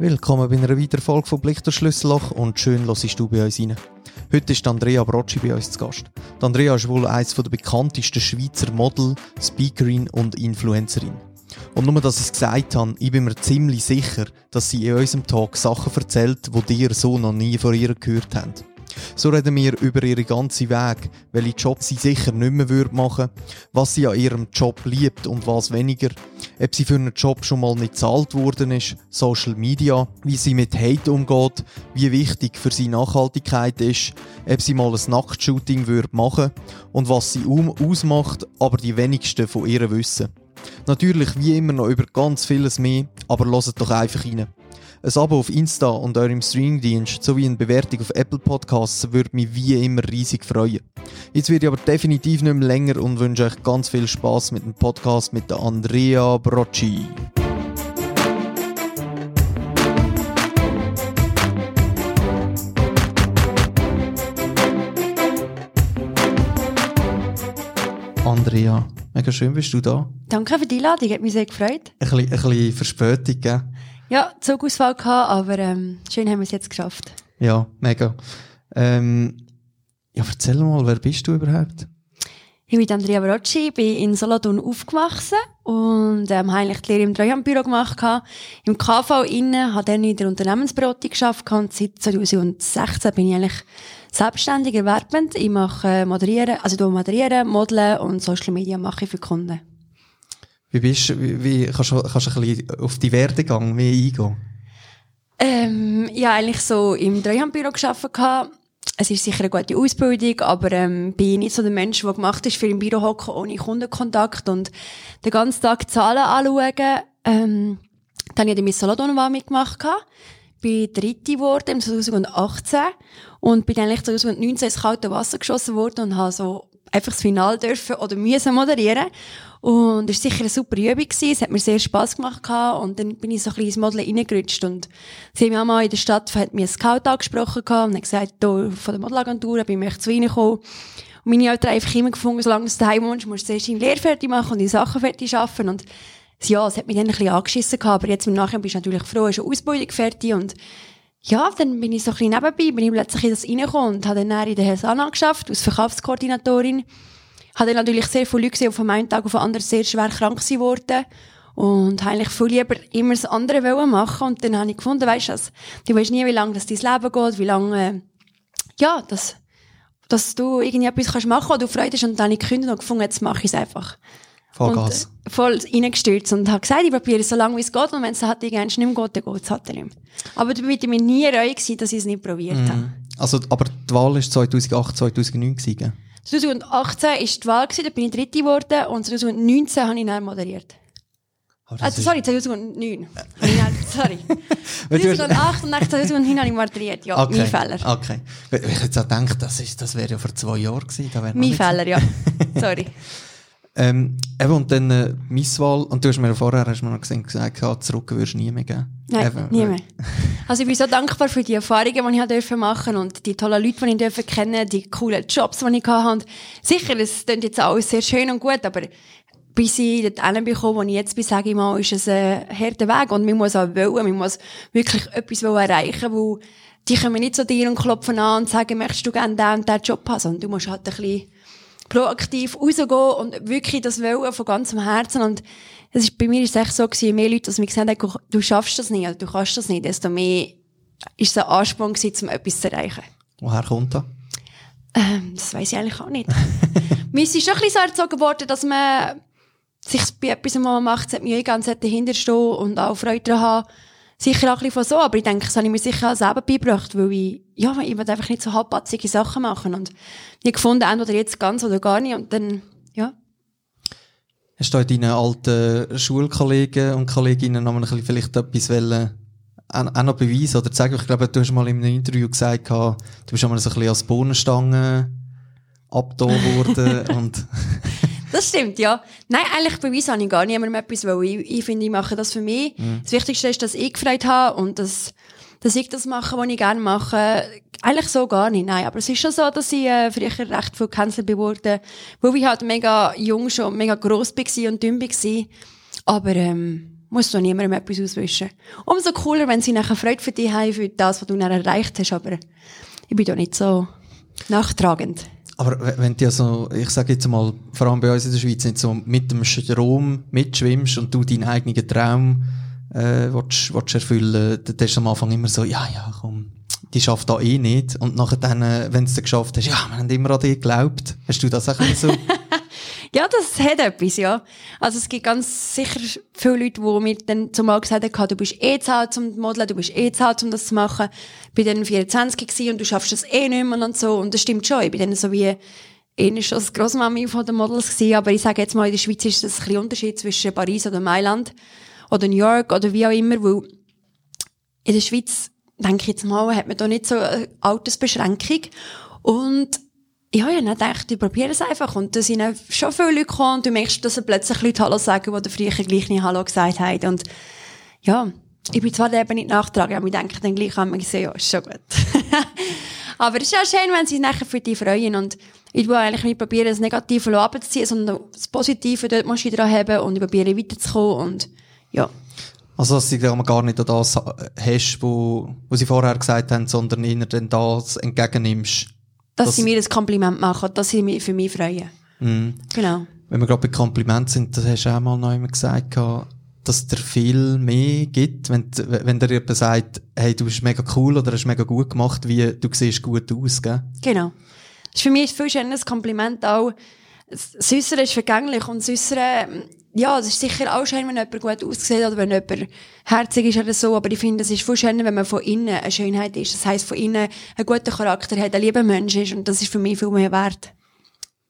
Willkommen bei einer weiteren Folge von Blick durch Schlüsselloch und schön hörst du bei uns rein. Heute ist Andrea Brocci bei uns zu Gast. Die Andrea ist wohl eines der bekanntesten Schweizer Model, Speakerin und Influencerin. Und nur, dass ich es gesagt habe, ich bin mir ziemlich sicher, dass sie in unserem Talk Sachen erzählt, die dir so noch nie von ihr gehört haben. So reden wir über ihre ganze Weg, welche Job sie sicher nicht mehr machen würde, was sie an ihrem Job liebt und was weniger, ob sie für einen Job schon mal nicht bezahlt worden ist, Social Media, wie sie mit Hate umgeht, wie wichtig für sie Nachhaltigkeit ist, ob sie mal ein Nacktshooting würde machen und was sie um ausmacht, aber die wenigsten von ihr wissen. Natürlich wie immer noch über ganz vieles mehr, aber lasst doch einfach rein. Ein Abo auf Insta und eurem Streamingdienst sowie eine Bewertung auf Apple Podcasts würde mich wie immer riesig freuen. Jetzt werde ich aber definitiv nicht mehr länger und wünsche euch ganz viel Spaß mit dem Podcast mit der Andrea Brocci. Andrea, mega schön bist du da. Danke für die Einladung, hat mich sehr gefreut. Ein bisschen, ein bisschen Verspätung, gell? Ja, Zugausfall gehabt, aber ähm, schön haben wir es jetzt geschafft. Ja, mega. Ähm, ja, erzähl mal, wer bist du überhaupt? Ich bin Andrea Barocci, bin in Solothurn aufgewachsen und ähm, habe eigentlich die Lehre im Treuhandbüro gemacht. Im KV innen, habe dann in der Unternehmensberatung geschafft und seit 2016 bin ich eigentlich selbstständig erwerbend. Ich mache äh, moderieren, also moderieren, modeln und Social Media mache ich für Kunden. Wie bist wie, wie kannst du, kannst du ein bisschen auf die Werdegang mehr eingehen? Ähm, ja, eigentlich so im Treuhandbüro gearbeitet. Es ist sicher eine gute Ausbildung, aber ähm, bin nicht so der Mensch, der gemacht ist für im Büro hocken ohne Kundenkontakt und den ganzen Tag Zahlen anschauen. Ähm, dann habe ich die Miss Solothurn mitgemacht. Bin dritte geworden im 2018 und bin eigentlich 2019 ins kalte Wasser geschossen worden und habe so einfach das Finale dürfen oder müssen moderieren. Und es war sicher eine super Übung. Gewesen. Es hat mir sehr Spass gemacht. Gehabt. Und dann bin ich so ein bisschen ins Modeln reingerutscht. Und sie haben mal in der Stadt, hat mir ein Scout angesprochen gehabt und hat gesagt, da, von der Modelagentur bin ich zu Ihnen gekommen. Und meine Eltern haben einfach immer gefunden, solange du daheim wohnst, musst du zuerst deine Lehre fertig machen und die Sachen fertig schaffen. Und ja, es hat mich dann ein bisschen angeschissen gehabt. Aber jetzt im Nachhinein bist du natürlich froh, hast eine Ausbildung fertig und ja, dann bin ich so ein bisschen nebenbei, bin ich plötzlich in das reingekommen und habe dann in der Helsana geschafft, als Verkaufskoordinatorin. Habe dann natürlich sehr viele Leute gesehen, die von einem Tag auf den anderen sehr schwer krank wurden. Und eigentlich viel lieber immer das andere wollen machen. Und dann habe ich gefunden, weisst du, du weißt nie, wie lange das dein Leben geht, wie lange, äh, ja, das, dass du irgendwie etwas kannst machen, wo du Freude hast. Und dann habe ich gekündigt und gefunden, jetzt mache ich es einfach. Vollgas. Und, äh, voll reingestürzt und habe gesagt, ich probiere es so lange, wie es geht. Und wenn es halt irgendwann nicht mehr geht, dann geht es halt nicht mehr. Aber da war mir nie reue, dass ich es nicht probiert mm. habe. Also, aber die Wahl war 2008, 2009 gewesen, 2018 war die Wahl, gewesen, da bin ich Dritte geworden und 2019 habe ich dann moderiert. Oh, also, sorry, 2009. sorry. 2008 und 2009 habe ich moderiert, ja, okay. mein Fehler. Okay. Ich hätte auch gedacht, das, ist, das wäre ja vor zwei Jahren gewesen. Mein Fehler, ja. Sorry. Ähm, eben, und dann äh, Misswahl, und du hast mir vorher hast mir noch gesagt, ja, zurück würdest du nie mehr geben. Nein, eben, nie mehr. Also ich bin so dankbar für die Erfahrungen, die ich dürfen machen und die tollen Leute, die ich dürfen kennen, die coolen Jobs, die ich hatte. Und sicher, es klingt jetzt alles sehr schön und gut, aber bis ich dorthin bekomme, wo ich jetzt bin, sage ich mal, ist es ein harter Weg und man muss auch wollen, man muss wirklich etwas erreichen, wo die kommen nicht zu dir und klopfen an und sagen, möchtest du gerne den und den Job haben, sondern du musst halt ein bisschen proaktiv rausgehen und wirklich das wollen von ganzem Herzen. Und es ist, bei mir ist es echt so gewesen, je mehr Leute, dass mir gesagt haben, du schaffst das nicht, oder du kannst das nicht, desto mehr ist es ein Ansporn gewesen, um etwas zu erreichen. Woher kommt das? Ähm, das weiß ich eigentlich auch nicht. mir ist schon ein bisschen so erzogen worden, dass man sich bei etwas mal macht, sollte man ganz dahinter stehen und auch Freude daran haben, sicher auch ein bisschen von so, aber ich denke, das habe ich mir sicher auch selber beigebracht, weil ich, ja, ich will einfach nicht so halbpatzige Sachen machen und ich gefunden, entweder jetzt ganz oder gar nicht und dann, ja. Hast du deinen alten Schulkollegen und Kolleginnen noch ein bisschen vielleicht etwas wollen, auch noch beweisen oder zeigen? Ich glaube, du hast mal in einem Interview gesagt, du bist einmal so ein bisschen als Bohnenstange abgetan worden und das stimmt, ja. Nein, eigentlich beweise habe ich gar niemandem etwas, weil ich, ich finde, ich mache das für mich. Mhm. Das Wichtigste ist, dass ich Freude habe und dass, dass ich das mache, was ich gerne mache. Eigentlich so gar nicht, nein. Aber es ist schon so, dass ich äh, früher recht viel gecancelt wurde, weil ich halt mega jung schon, mega gross war und dünn war. Aber ähm, musst du niemandem etwas auswischen. Umso cooler, wenn sie nachher Freude für dich haben, für das, was du dann erreicht hast, aber ich bin da nicht so nachtragend. Aber wenn du ja so, ich sage jetzt mal, vor allem bei uns in der Schweiz, nicht so mit dem Strom mitschwimmst und du deinen eigenen Traum äh, willst, willst erfüllen, dann ist am Anfang immer so, ja, ja, komm, die schafft da eh nicht. Und nachher dann, äh, wenn du es geschafft hast, ja, wir haben immer an dich geglaubt. Hast du das auch so? ja, das hat etwas, ja. Also es gibt ganz sicher viele Leute, die mir dann zumal gesagt haben, du bist eh zu alt zum Modeln, du bist eh zu alt, um das zu machen. Ich bin dann 24 gewesen und du schaffst das eh nicht mehr und so. Und das stimmt schon. Ich bin dann so wie, eh schon das Grossmami von den Models gewesen, aber ich sage jetzt mal, in der Schweiz ist das ein bisschen Unterschied zwischen Paris oder Mailand oder New York oder wie auch immer, weil in der Schweiz, denke ich jetzt mal, hat man da nicht so eine Altersbeschränkung und ja, ich habe gedacht, ich probiere es einfach. Und da sind schon viele Leute gekommen und du merkst, dass plötzlich Leute Hallo sagen, die früher gleich nicht Hallo gesagt haben. Und ja, ich bin zwar eben nicht nachtragen, aber ich denke dann gleich an mich, ja, ist schon gut. aber es ist auch schön, wenn sie sich für dich freuen. Und ich will eigentlich nicht probieren, das Negative abzuziehen, sondern das Positive dort muss ich dran haben und ich probiere weiterzukommen und ja. Also, dass du gar nicht das hast, wo, wo sie vorher gesagt haben, sondern eher dann das entgegennimmst. Dass, dass sie mir ein Kompliment machen, dass sie mich für mich freuen. Mhm. Genau. Wenn wir gerade bei Komplimenten sind, das hast du auch mal noch immer gesagt, dass dir viel mehr gibt, wenn, wenn dir jemand sagt, hey, du bist mega cool oder hast mega gut gemacht, wie du siehst gut aus, gell? Genau. Das ist für mich viel schöneres Kompliment auch. Das Äußere ist vergänglich und das Äußere, ja, es ist sicher auch schön, wenn jemand gut aussieht oder wenn jemand herzig ist oder so, aber ich finde, es ist viel schöner, wenn man von innen eine Schönheit ist. Das heisst, von innen einen guten Charakter hat, ein lieber Mensch ist und das ist für mich viel mehr wert.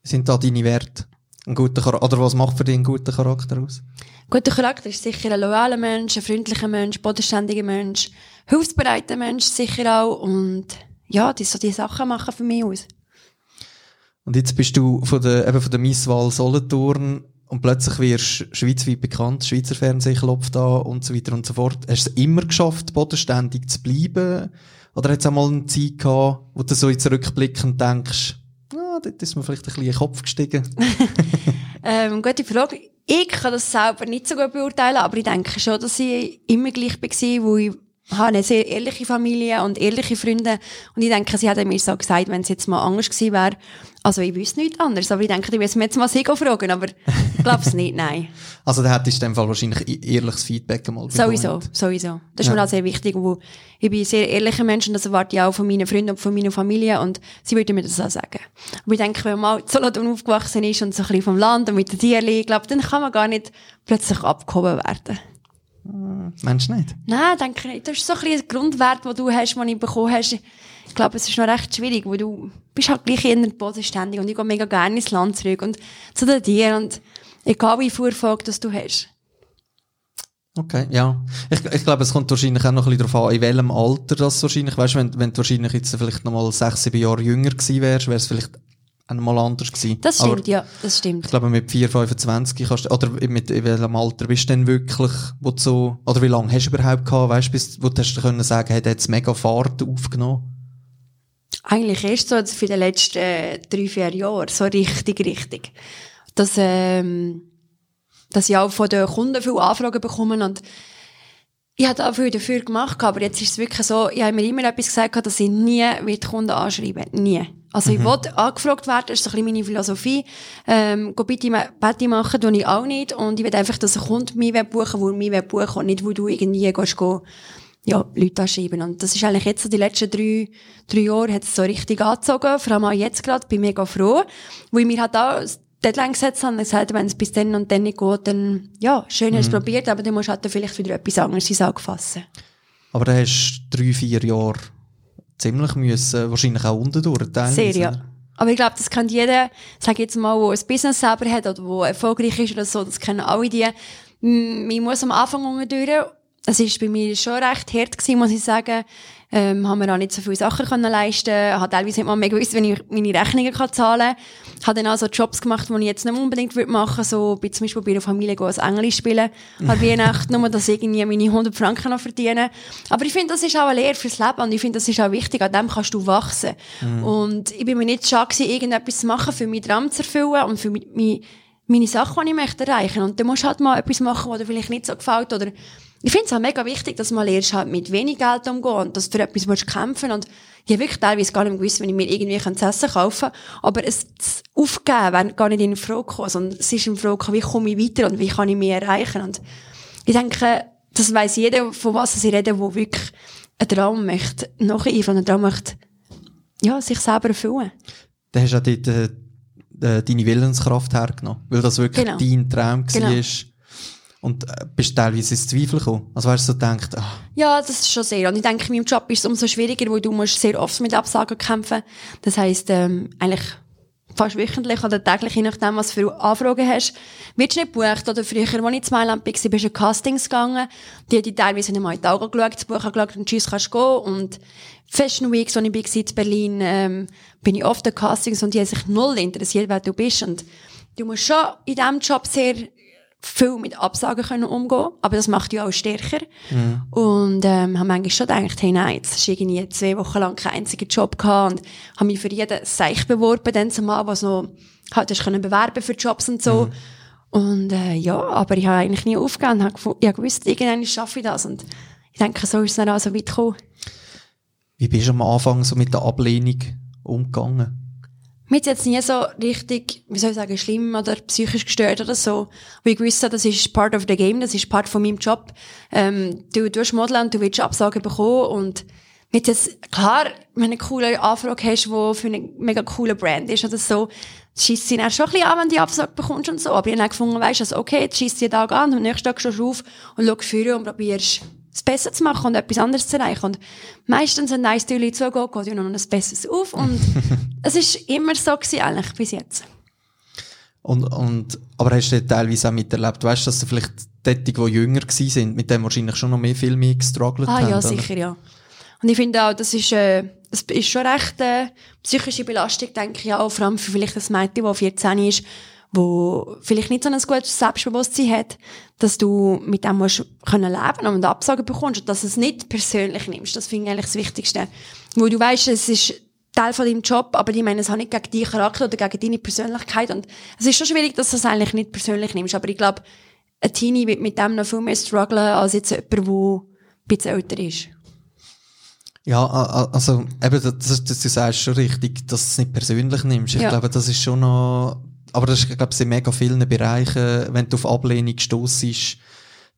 Sind da deine Werte? Ein guter Charakter, oder was macht für dich einen guten Charakter aus? Ein guter Charakter ist sicher ein loyaler Mensch, ein freundlicher Mensch, bodenständiger Mensch, hilfsbereiter Mensch sicher auch und ja, die, so die Sachen machen für mich aus. Und jetzt bist du von der, eben von der Misswahl Solothurn und plötzlich wirst du schweizweit bekannt, Schweizer Fernsehen klopft da und so weiter und so fort. Hast du es immer geschafft, bodenständig zu bleiben? Oder hat es auch mal eine Zeit gehabt, wo du so zurückblickend denkst, ah, dort ist mir vielleicht ein bisschen in den Kopf gestiegen? ähm, gute Frage. Ich kann das selber nicht so gut beurteilen, aber ich denke schon, dass ich immer gleich war, wo ich habe eine sehr ehrliche Familie und ehrliche Freunde. Und ich denke, sie hätten mir so gesagt, wenn es jetzt mal anders gewesen wäre. Also ich wüsste nichts anderes, aber ich denke, ich müssen jetzt mal sie fragen, aber ich glaube es nicht, nein. Also da hättest du in dem Fall wahrscheinlich ehrliches Feedback einmal bekommen. Sowieso, sowieso. Das ist ja. mir auch sehr wichtig, wo ich bin ein sehr ehrlicher Mensch und das erwarte ich auch von meinen Freunden und von meiner Familie und sie würden mir das auch sagen. Aber ich denke, wenn man mal so Solothurn aufgewachsen ist und so ein bisschen vom Land und mit den Tieren, ich glaube, dann kann man gar nicht plötzlich abgehoben werden. Meinst du nicht? Nein, denke ich nicht. Das ist so ein, ein Grundwert, den du hast, den ich bekommen hast. Ich glaube, es ist noch recht schwierig, weil du bist halt gleich in der bodenständig und ich gehe mega gerne ins Land zurück und zu den Tieren und egal wie Vorfolge das du hast. Okay, ja. Ich, ich glaube, es kommt wahrscheinlich auch noch ein bisschen darauf an, in welchem Alter das wahrscheinlich, weißt wenn, wenn du wahrscheinlich jetzt vielleicht noch mal sechs, sieben Jahre jünger gewesen wärst, wäre es vielleicht einmal anders gewesen. Das stimmt, Aber ja, das stimmt. Ich glaube, mit 4, 25 kannst du, oder mit in welchem Alter bist du denn wirklich, wo du so, oder wie lange hast du überhaupt gehabt, weißt du, bis, wo du hast können sagen, hat jetzt mega Fahrt aufgenommen? Eigentlich erst so für die letzten äh, drei, vier Jahre, so richtig, richtig. Dass, ähm, dass ich auch von den Kunden viele Anfragen bekommen und ich habe auch viel dafür gemacht, aber jetzt ist es wirklich so, ich habe mir immer etwas gesagt, dass ich nie die Kunden anschreiben Nie. Also mhm. ich wollte angefragt werden, das ist so ein bisschen meine Philosophie. Ähm, go bitte Betty machen, tue ich auch nicht. Und ich will einfach, dass ein Kunde mich buchen will, der mich buchen will und nicht, wo du irgendwie gehst, go, ja, Leute anschreiben. Und das ist eigentlich jetzt so die letzten drei, drei Jahre hat es so richtig angezogen. Vor allem auch jetzt gerade, bin mega froh. Weil mir hat auch Deadline gesetzt haben und gesagt, wenn es bis dann und dann nicht geht, dann, ja, schön hast du mhm. probiert, aber dann musst du halt vielleicht wieder etwas anderes ins Auge fassen. Aber da hast du drei, vier Jahre ziemlich müssen, wahrscheinlich auch unten durch, Sehr, ja. Aber ich glaube, das kennt jeder, sag jetzt mal, der ein Business selber hat oder wo erfolgreich ist oder so, das kennen alle die. Man muss am Anfang unten durch. Es war bei mir schon recht hart gewesen, muss ich sagen ähm, haben wir auch nicht so viele Sachen können leisten Habe teilweise nicht mal mehr gewusst, wenn ich meine Rechnungen kann zahlen kann. Habe dann auch so Jobs gemacht, die ich jetzt nicht unbedingt würde machen würde. So, bei zum Beispiel bei einer Familie gehen, als Englisch spielen. An Weihnachten, nur, dass ich irgendwie meine 100 Franken noch verdiene. Aber ich finde, das ist auch eine Lehre fürs Leben und ich finde, das ist auch wichtig. An dem kannst du wachsen. Mhm. Und ich bin mir nicht schade gewesen, irgendetwas zu machen, für meinen Traum zu erfüllen und für mich, meine Sachen, die ich möchte erreichen. Und dann musst du halt mal etwas machen, was dir vielleicht nicht so gefällt. Oder ich finde es auch mega wichtig, dass man lernst halt mit wenig Geld umgehen und dass du für etwas willst kämpfen und ich habe wirklich teilweise gar nicht mehr gewusst, wenn ich mir irgendwie zu essen kaufen kann. Aber es aufgeben wäre gar nicht in Frage gekommen, sondern es ist in Frage, wie komme ich weiter und wie kann ich mehr erreichen. Und ich denke, das weiss jeder, von was ich rede, der wirklich einen Traum möchte, nacheifern, einen Traum möchte, ja, sich selber erfüllen. Da hast du auch dort, äh, deine Willenskraft hergenommen, weil das wirklich Genau. dein Traum Genau. Und äh, bist teilweise ins Zweifel gekommen. Also weißt du, so gedacht, ah, Ja, das ist schon sehr. Und ich denke, in meinem Job ist es umso schwieriger, weil du musst sehr oft mit Absagen kämpfen. Das heisst, ähm, eigentlich fast wöchentlich oder täglich, je nachdem, was für Anfragen hast, wirst du nicht gebucht. Oder früher, als ich in Mailand war, bist du in Castings gegangen. Die die teilweise nicht mal in die Augen geschaut, das Buch angeschaut und tschüss, kannst du gehen. Und Fashion Weeks, wo ich war in Berlin, ähm, bin ich oft in Castings und die haben sich null interessiert, wer du bist. Und du musst schon in diesem Job sehr viel mit Absagen können umgehen, aber das macht dich auch stärker. Und ähm, habe manchmal schon gedacht, hey nein, jetzt hast irgendwie zwei Wochen lang keinen einzigen Job gehabt und habe mich für jeden Seich beworben, dann zumal, was noch halt hast können bewerben für Jobs und so. Und äh, ja, aber ich habe eigentlich nie aufgegeben und habe gewusst, irgendwann schaffe ich das und ich denke, so ist es dann auch so weit gekommen. wie bist du am Anfang so mit der Ablehnung umgegangen? Mir ist jetzt nie so richtig, wie soll ich sagen, schlimm oder psychisch gestört oder so. Weil ich wusste, das ist part of the game, das ist part von meinem Job. Ähm, du tust modeln und du willst Absagen bekommen und mit jetzt, klar, wenn du eine coole Anfrage hast, die für eine mega coole Brand ist oder so, schießt sie dann schon ein bisschen an, wenn du die Absage bekommst und so. Aber ich habe dann gefunden, weisst du, also okay, jetzt schießt sie den Tag an und am nächsten Tag stehst du auf und schaust vorne und probierst es besser zu machen und etwas anderes zu erreichen. Und meistens, ein Stühle zugeht, geht ja noch ein besseres auf und es ist immer so gewesen, eigentlich, bis jetzt. Und, und, aber hast du dort teilweise auch miterlebt, weißt du, dass du vielleicht dort, die jünger sind, mit dem wahrscheinlich schon noch mehr viel mehr gestruggelt Ah haben? ja, oder? sicher, ja. Und ich finde auch, das ist, äh, das ist schon recht äh, psychische Belastung, denke ich auch, vor allem für vielleicht ein Mädchen, das 14 ist, wo vielleicht nicht so ein gutes Selbstbewusstsein hat, dass du mit dem musst können leben und Absagen bekommst und dass du es nicht persönlich nimmst. Das finde ich eigentlich das Wichtigste. Wo du weißt, es ist Teil von deinem Job, aber ich meine, es hat nicht gegen deinen Charakter oder gegen deine Persönlichkeit und es ist schon schwierig, dass du es eigentlich nicht persönlich nimmst, aber ich glaube, ein Teenie wird mit dem noch viel mehr strugglen als jetzt jemand, der ein bisschen älter ist. Ja, also, eben, das, das, das du sagst schon richtig, dass du es nicht persönlich nimmst. Ich Ja. glaube, das ist schon noch, aber das ist, glaube ich, in mega vielen Bereichen, wenn du auf Ablehnung stossest,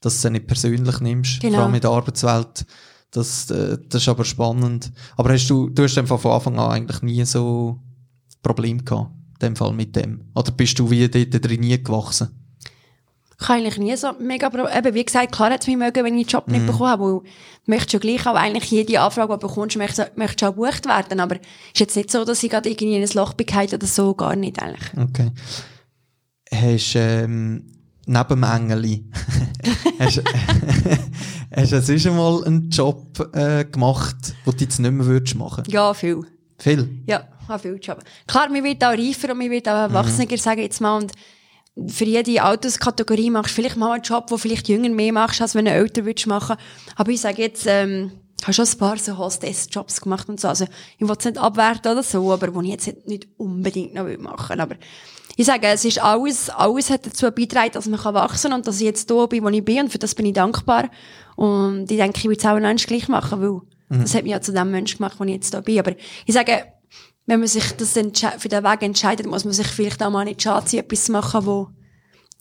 dass du es nicht persönlich nimmst. Genau. Vor allem in der Arbeitswelt. Das, äh, das ist aber spannend. Aber hast du, du hast einfach von Anfang an eigentlich nie so Problem gehabt, in dem Fall mit dem? Oder bist du wie dort drin nie gewachsen? Ich eigentlich nie so mega Eben, wie gesagt, klar hat es mich mögen, wenn ich den Job nicht bekommen habe, weil du möchtest ja gleich auch eigentlich jede Anfrage, die du bekommst, möchtest, möchtest auch gebucht werden. Aber es ist jetzt nicht so, dass ich gerade irgendwie in ein Loch gefallen oder so, gar nicht eigentlich. Okay. Hast ähm, neben dem Engeli, hast, hast du sonst mal einen Job äh, gemacht, den du jetzt nicht mehr würdest machen? Ja, viel. Viel? Ja, ich habe viel Job. Klar, man wird auch reifer und man wird auch erwachsener, sage ich jetzt mal. Und für jede Alterskategorie machst du vielleicht mal einen Job, wo vielleicht jünger mehr machst, als wenn du älter würdest machen. Aber ich sage jetzt, ähm, ich habe schon ein paar so Hostess-Jobs gemacht und so. Also, ich will es nicht abwerten oder so, aber wo ich jetzt nicht unbedingt noch machen will. Aber ich sage, es ist alles, alles hat dazu beigetragen, dass man kann wachsen und dass ich jetzt da bin, wo ich bin und für das bin ich dankbar. Und ich denke, ich würde es auch einen Menschen gleich machen, weil das hat mich ja zu dem Menschen gemacht, wo ich jetzt da bin. Aber ich sage, wenn man sich das für den Weg entscheidet, muss man sich vielleicht auch mal nicht schade sein, etwas machen, wo,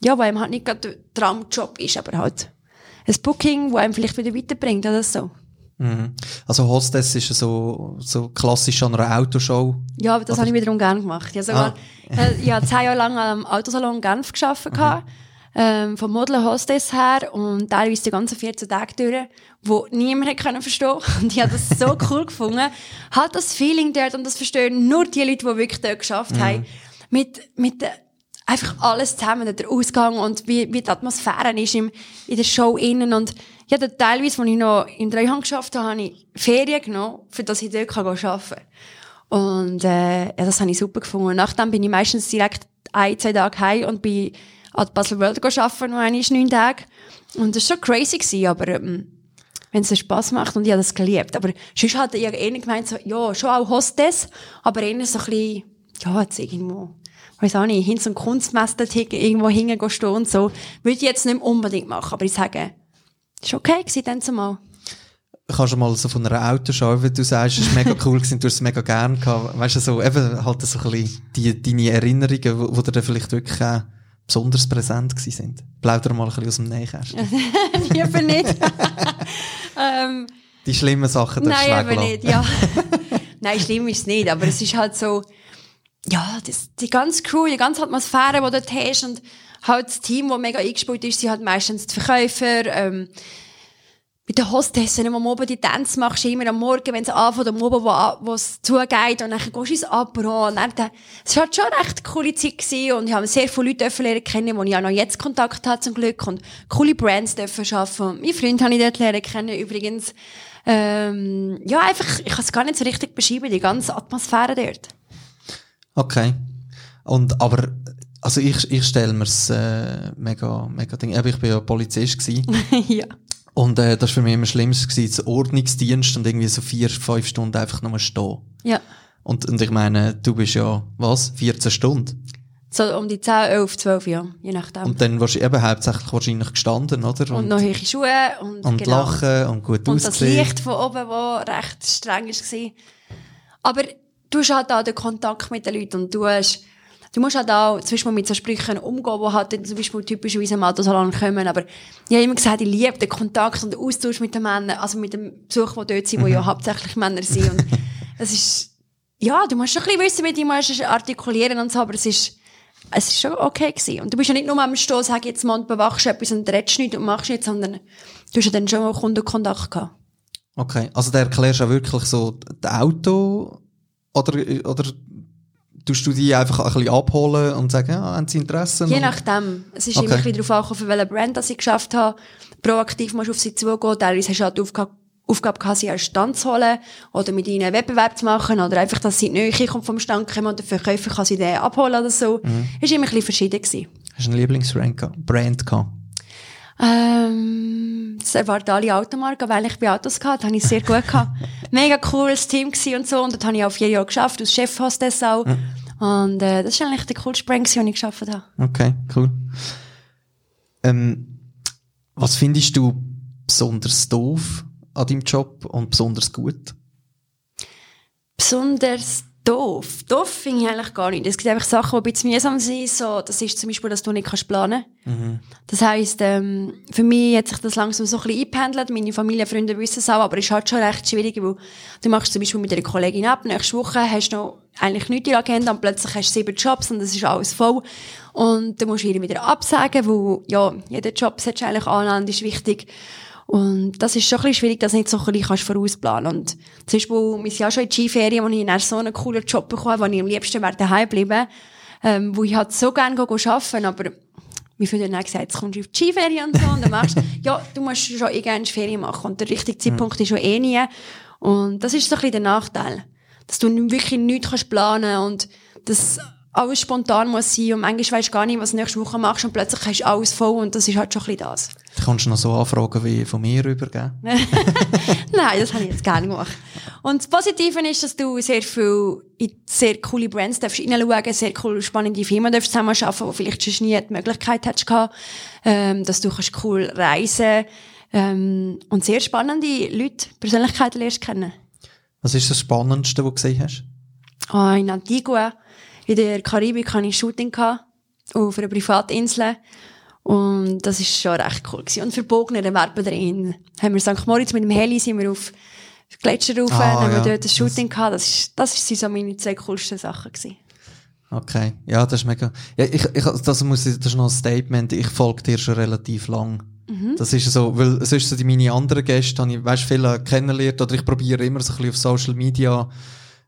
ja, wo einem halt nicht gerade der Traumjob ist, aber halt ein Booking, wo einem vielleicht wieder weiterbringt oder so. Mhm. Also Hostess ist so, so klassisch an einer Autoshow. Ja, aber das habe ich wiederum gerne gemacht. Ich habe sogar, äh, ich habe zehn Jahre lang am Autosalon Genf gearbeitet, gehabt, ähm, vom Model Hostess her und teilweise die ganzen 14 Tage durch, wo niemand hat können verstehen Und ich habe das so cool gefunden. Halt das Feeling dort und das verstehen nur die Leute, die wirklich dort geschafft haben. Mit, mit einfach alles zusammen, der Ausgang und wie, wie die Atmosphäre ist im, in der Show innen und ja, dann teilweise, als ich noch in Dreihandel geschafft habe, habe ich Ferien genommen, für dass ich dort arbeiten kann. Und äh, ja, das habe ich super gefunden. Und nachdem bin ich meistens direkt ein, zwei Tage heim und bin an der Basel World arbeiten, noch einmal neun Tage. Und das war schon crazy, gewesen, aber ähm, wenn es Spass macht und ich habe das geliebt. Aber sonst hatte ich eher gemeint, so, ja, schon auch Hostess, aber eher so ein bisschen, ja, jetzt irgendwo weiß auch nicht, hin zum Kunstmesse irgendwo hingehen und so, würde ich jetzt nicht unbedingt machen, aber ich sage, ist okay gewesen, dann zumal. Kannst du mal so von einer Autoschau, wie du sagst, es ist mega cool gewesen, du hast es mega gern gehabt, weißt du, so, eben halt so ein bisschen die, deine Erinnerungen, wo, wo dir dann vielleicht wirklich auch besonders präsent sind. Plauder mal ein bisschen aus dem Nähkästchen. Lieber nicht. ähm, die schlimmen Sachen Nein, eben nicht, ja. Nein, schlimm ist es nicht, aber es ist halt so, ja, das, die ganze Crew, die ganze Atmosphäre, die du dort hast und halt das Team, das mega eingespielt ist, sind halt meistens die Verkäufer, ähm, mit den Hostessen, wenn du oben die Tänze machst, immer am Morgen, wenn es anfängt, am oben, wo, wo es zugeht, und dann gehst du ins Apero, und dann, es war halt schon eine recht coole Zeit gewesen, und ich habe sehr viele Leute lernen kennen, wo ich auch noch jetzt Kontakt habe, zum Glück, und coole Brands dürfen arbeiten. Mein Freund habe ich dort lernen kennen, übrigens. Ähm, ja, einfach, ich kann es gar nicht so richtig beschreiben, die ganze Atmosphäre dort. Okay. Und, aber, also ich, ich stelle mir es äh, mega, mega Ding. Ich bin ja Polizist gewesen. ja. Und äh, das war für mich immer Schlimmes, gewesen, Ordnungsdienst und irgendwie so vier, fünf Stunden einfach nur stehen. Ja. Und, und ich meine, du bist ja, was, 14 Stunden? So um die 10, 11, 12 Jahre, je nachdem. Und dann warst du eben hauptsächlich wahrscheinlich gestanden, oder? Und, und noch höhere Schuhe und, und genau. lachen und gut Und das Licht von oben, das recht streng war. Aber du hast halt auch den Kontakt mit den Leuten und du hast, du musst halt auch zum Beispiel mit so Sprüchen umgehen, die halt zum Beispiel typischerweise im Autosalon kommen, aber ich habe immer gesagt, ich liebe den Kontakt und den Austausch mit den Männern, also mit dem Besuch, die dort sind, mhm. wo ja hauptsächlich Männer sind und es ist, ja, du musst schon ein bisschen wissen, wie du musst artikulieren und so, aber es ist, es ist schon okay gewesen. Und du bist ja nicht nur am Stehen, sag jetzt mal, und bewachst etwas und redest nicht und machst nicht, sondern du hast ja dann schon mal Kundenkontakt gehabt. Okay, also da erklärst du ja wirklich so das Auto oder, oder tust du die einfach ein bisschen abholen und sagen, ja, haben sie Interesse? Je nachdem. Es ist okay. immer ein bisschen darauf angekommen, welche Brand das ich geschafft habe. Proaktiv musst du auf sie zugehen. Teilweise hast du halt die Aufgabe, Aufgabe gehabt, sie als Stand zu holen oder mit ihnen einen Wettbewerb zu machen oder einfach, dass sie in die Nähe kommt vom Stand kommen und der Verkäufer kann sie den abholen oder so. Mhm. Es war immer ein bisschen verschieden. Gewesen. Hast du einen Lieblingsbrand gehabt? Ähm, das erwarten alle Automarken, weil ich bei Autos hatte, habe ich sehr gut gehabt. Mega cooles Team und so, und dort habe ich auch vier Jahre geschafft, als Chefhostess auch. Mhm. Und, äh, das ist eigentlich der coolste Brand, den ich geschafft habe. Okay, cool. Ähm, was findest du besonders doof an deinem Job und besonders gut? Besonders doof. Doof finde ich eigentlich gar nicht. Es gibt einfach Sachen, die ein bisschen mühsam sind. So, das ist zum Beispiel, dass du nicht kannst planen mhm. Das heisst, ähm, für mich hat sich das langsam so ein bisschen eingependelt. Meine Familie, Freunde wissen es auch, aber es ist halt schon recht schwierig, weil du machst zum Beispiel mit einer Kollegin ab, nächste Woche hast du noch eigentlich nichts in der Agenda und plötzlich hast du sieben Jobs und das ist alles voll. Und du musst ihr wieder absagen, weil, ja, jeder Job solltest du eigentlich annehmen, ist wichtig. Und das ist schon ein bisschen schwierig, dass du nicht so ein bisschen kannst vorausplanen kannst. Und zum Beispiel, wir sind ja schon in die Skiferien, wo ich dann so einen coolen Job bekomme, wo ich am liebsten wäre daheim bleiben, ähm, wo ich halt so gerne arbeiten aber wie viele dann gesagt, jetzt kommst du auf die Skiferien und so, und dann machst du, ja, du musst schon eh gerne Ferien machen, und der richtige Zeitpunkt ist schon eh nie. Und das ist so ein bisschen der Nachteil. Dass du wirklich nichts kannst planen und das alles spontan muss sein und manchmal weißt du gar nicht, was du nächste Woche machst und plötzlich hast du alles voll und das ist halt schon ein bisschen das. Du kannst noch so Anfragen wie von mir rübergeben? Nein, das habe ich jetzt gerne gemacht. Und das Positive ist, dass du sehr viel in sehr coole Brands darfst hineinschauen, sehr cool, spannende Firmen darfst zusammenarbeiten, wo vielleicht schon nie die Möglichkeit hättest gehabt, ähm, dass du kannst cool reisen ähm, und sehr spannende Leute, Persönlichkeiten lernst kennen. Was ist das Spannendste, was du gesehen hast? Oh, in Antigua in der Karibik hatte ich ein Shooting auf einer Privatinsel. Und das ist schon recht cool gewesen. Und für Bogner, der Werberin, haben wir St. Moritz mit dem Heli, sind wir auf Gletscher rauf, ah, haben ja. wir dort ein Shooting das gehabt. Das ist, das sind so meine zwei coolsten Sachen gewesen. Okay. Ja, das ist mega. Ja, ich, ich, das muss, das ist noch ein Statement. Ich folge dir schon relativ lang. Mhm. Das ist so, weil sonst so die meine anderen Gäste, habe ich, weißt, viele kennengelernt, oder ich probiere immer so ein bisschen auf Social Media,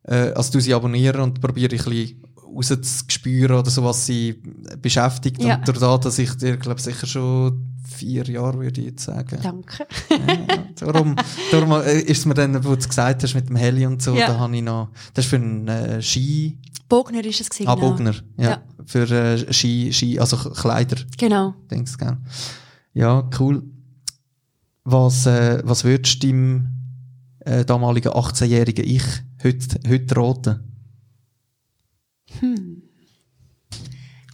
äh, also du sie abonnieren und probiere ich ein bisschen rauszuspüren oder so, was sie beschäftigt. Ja. Und durch das, dass ich dir, glaube sicher schon vier Jahre, würde ich jetzt sagen. Danke. ja, darum, darum äh, ist es mir dann, wo du gesagt hast, mit dem Heli und so, ja. da habe ich noch, das ist für einen äh, Ski... Bogner ist es gewesen, Ah, genau. Bogner, ja. ja. Für äh, Ski, Ski, also Kleider. Genau. Denkst du, Ja, cool. Was, äh, was würdest du deinem äh, damaligen 18-jährigen Ich heute, heute raten? Hm.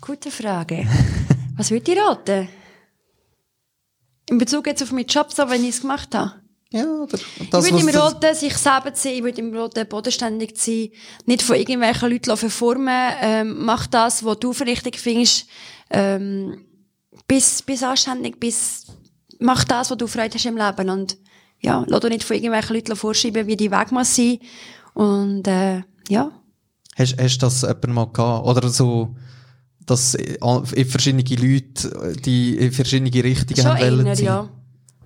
Gute Frage. Was würdet ihr raten? In Bezug jetzt auf meinen Job, so, wenn ich es gemacht habe? Ja, oder Das, ich würde ihm was- raten, sich selber zu sein, ich würde ihm raten, bodenständig sein, nicht von irgendwelchen Leuten verformen, ähm, mach das, was du für richtig findest, ähm, bis, bis anständig, bis, mach das, was du Freude hast im Leben und, ja, lass dir nicht von irgendwelchen Leuten vorschreiben, wie die Weg muss sein und, äh, ja. Hast, hast du das jemand mal gehabt? Oder so, dass verschiedene Leute, die in verschiedene Richtungen Schon haben einer, ja.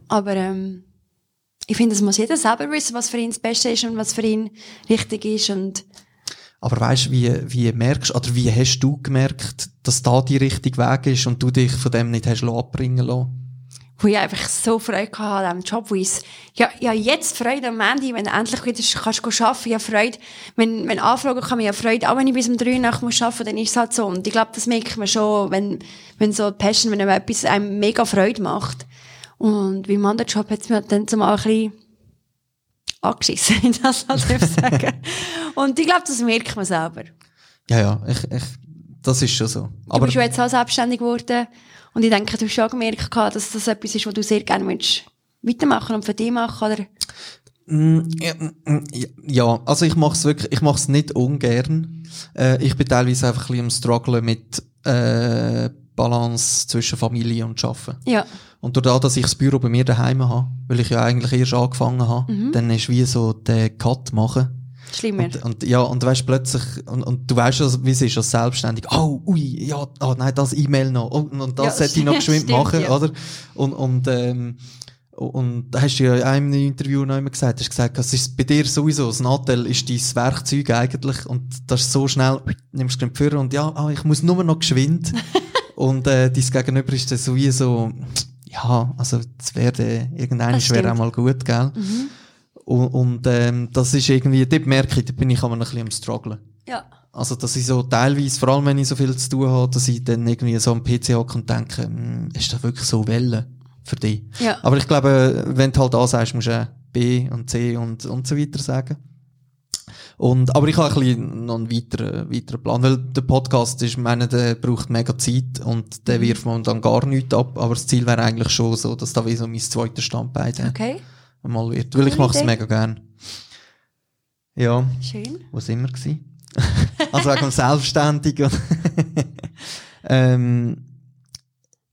Aber, ähm, ich finde, es muss jeder selber wissen, was für ihn das Beste ist und was für ihn richtig ist und, Aber weißt du, wie, wie merkst, oder wie hast du gemerkt, dass da die richtige Weg ist und du dich von dem nicht hast abbringen lassen? Wo ich einfach so Freude hatte an diesem Job, wo ich ja, ja, jetzt Freude am Ende, wenn du endlich wieder kannst arbeiten, ja Freude, wenn, wenn Anfragen kommen, ja Freude, auch wenn ich bis um drei Nacht muss arbeiten, dann ist es halt so. Und ich glaube, das merkt man schon, wenn, wenn so Passion, wenn einem etwas einem mega Freude macht. Und beim anderen Job hat es mir dann zumal ein bisschen angeschissen, ich das halt darf sagen. Und ich glaube, das merkt man selber. Ja, ja, ich, ich, das ist schon so. Du bist ja jetzt auch selbstständig geworden. Und ich denke, du hast schon gemerkt, dass das etwas ist, was du sehr gerne willst weitermachen und für dich machen, oder? Mm, ja, mm, Ja, also ich mach's wirklich, ich mach's nicht ungern. Äh, ich bin teilweise einfach ein bisschen am strugglen mit äh, Balance zwischen Familie und Arbeiten. Ja. Und dadurch, dass ich das Büro bei mir daheim habe, weil ich ja eigentlich erst angefangen habe, dann ist wie so der Cut machen. Schlimmer. Und, und ja, und du weißt plötzlich, und, und du weißt schon, wie es ist als Selbstständig. Oh, ui, ja, oh, nein, das E-Mail noch. Oh, und das Ja, sollte ich noch geschwind stimmt, machen, ja. oder? Und, und, ähm, und da hast du ja in einem Interview noch immer gesagt, hast gesagt, es ist bei dir sowieso, das Nattel ist dein Werkzeug eigentlich und das ist so schnell, nimmst du den Führer und ja, ah, ich muss nur noch geschwind. und, äh, dein Gegenüber ist dann sowieso, ja, also, es wäre, irgendein Das wäre auch mal gut, gell? Und, und ähm, das ist irgendwie, dort merke ich, da bin ich aber ein bisschen am strugglen. Ja. Also, dass ich so teilweise, vor allem wenn ich so viel zu tun habe, dass ich dann irgendwie so am PC hocke und denke, hm, ist das wirklich so Welle für dich? Ja. Aber ich glaube, wenn du halt A sagst, musst du B und C und, und so weiter sagen. Und, aber ich habe ein bisschen noch einen weiteren, weiteren Plan, weil der Podcast ist, meine, der braucht mega Zeit und der wirft momentan gar nichts ab, aber das Ziel wäre eigentlich schon so, dass da wie so mein zweites Standbein dann Okay. Mal wird, weil ich mache es mega gern. Ja. Schön. Wo sind wir gewesen? also wegen Selbstständigen. ähm,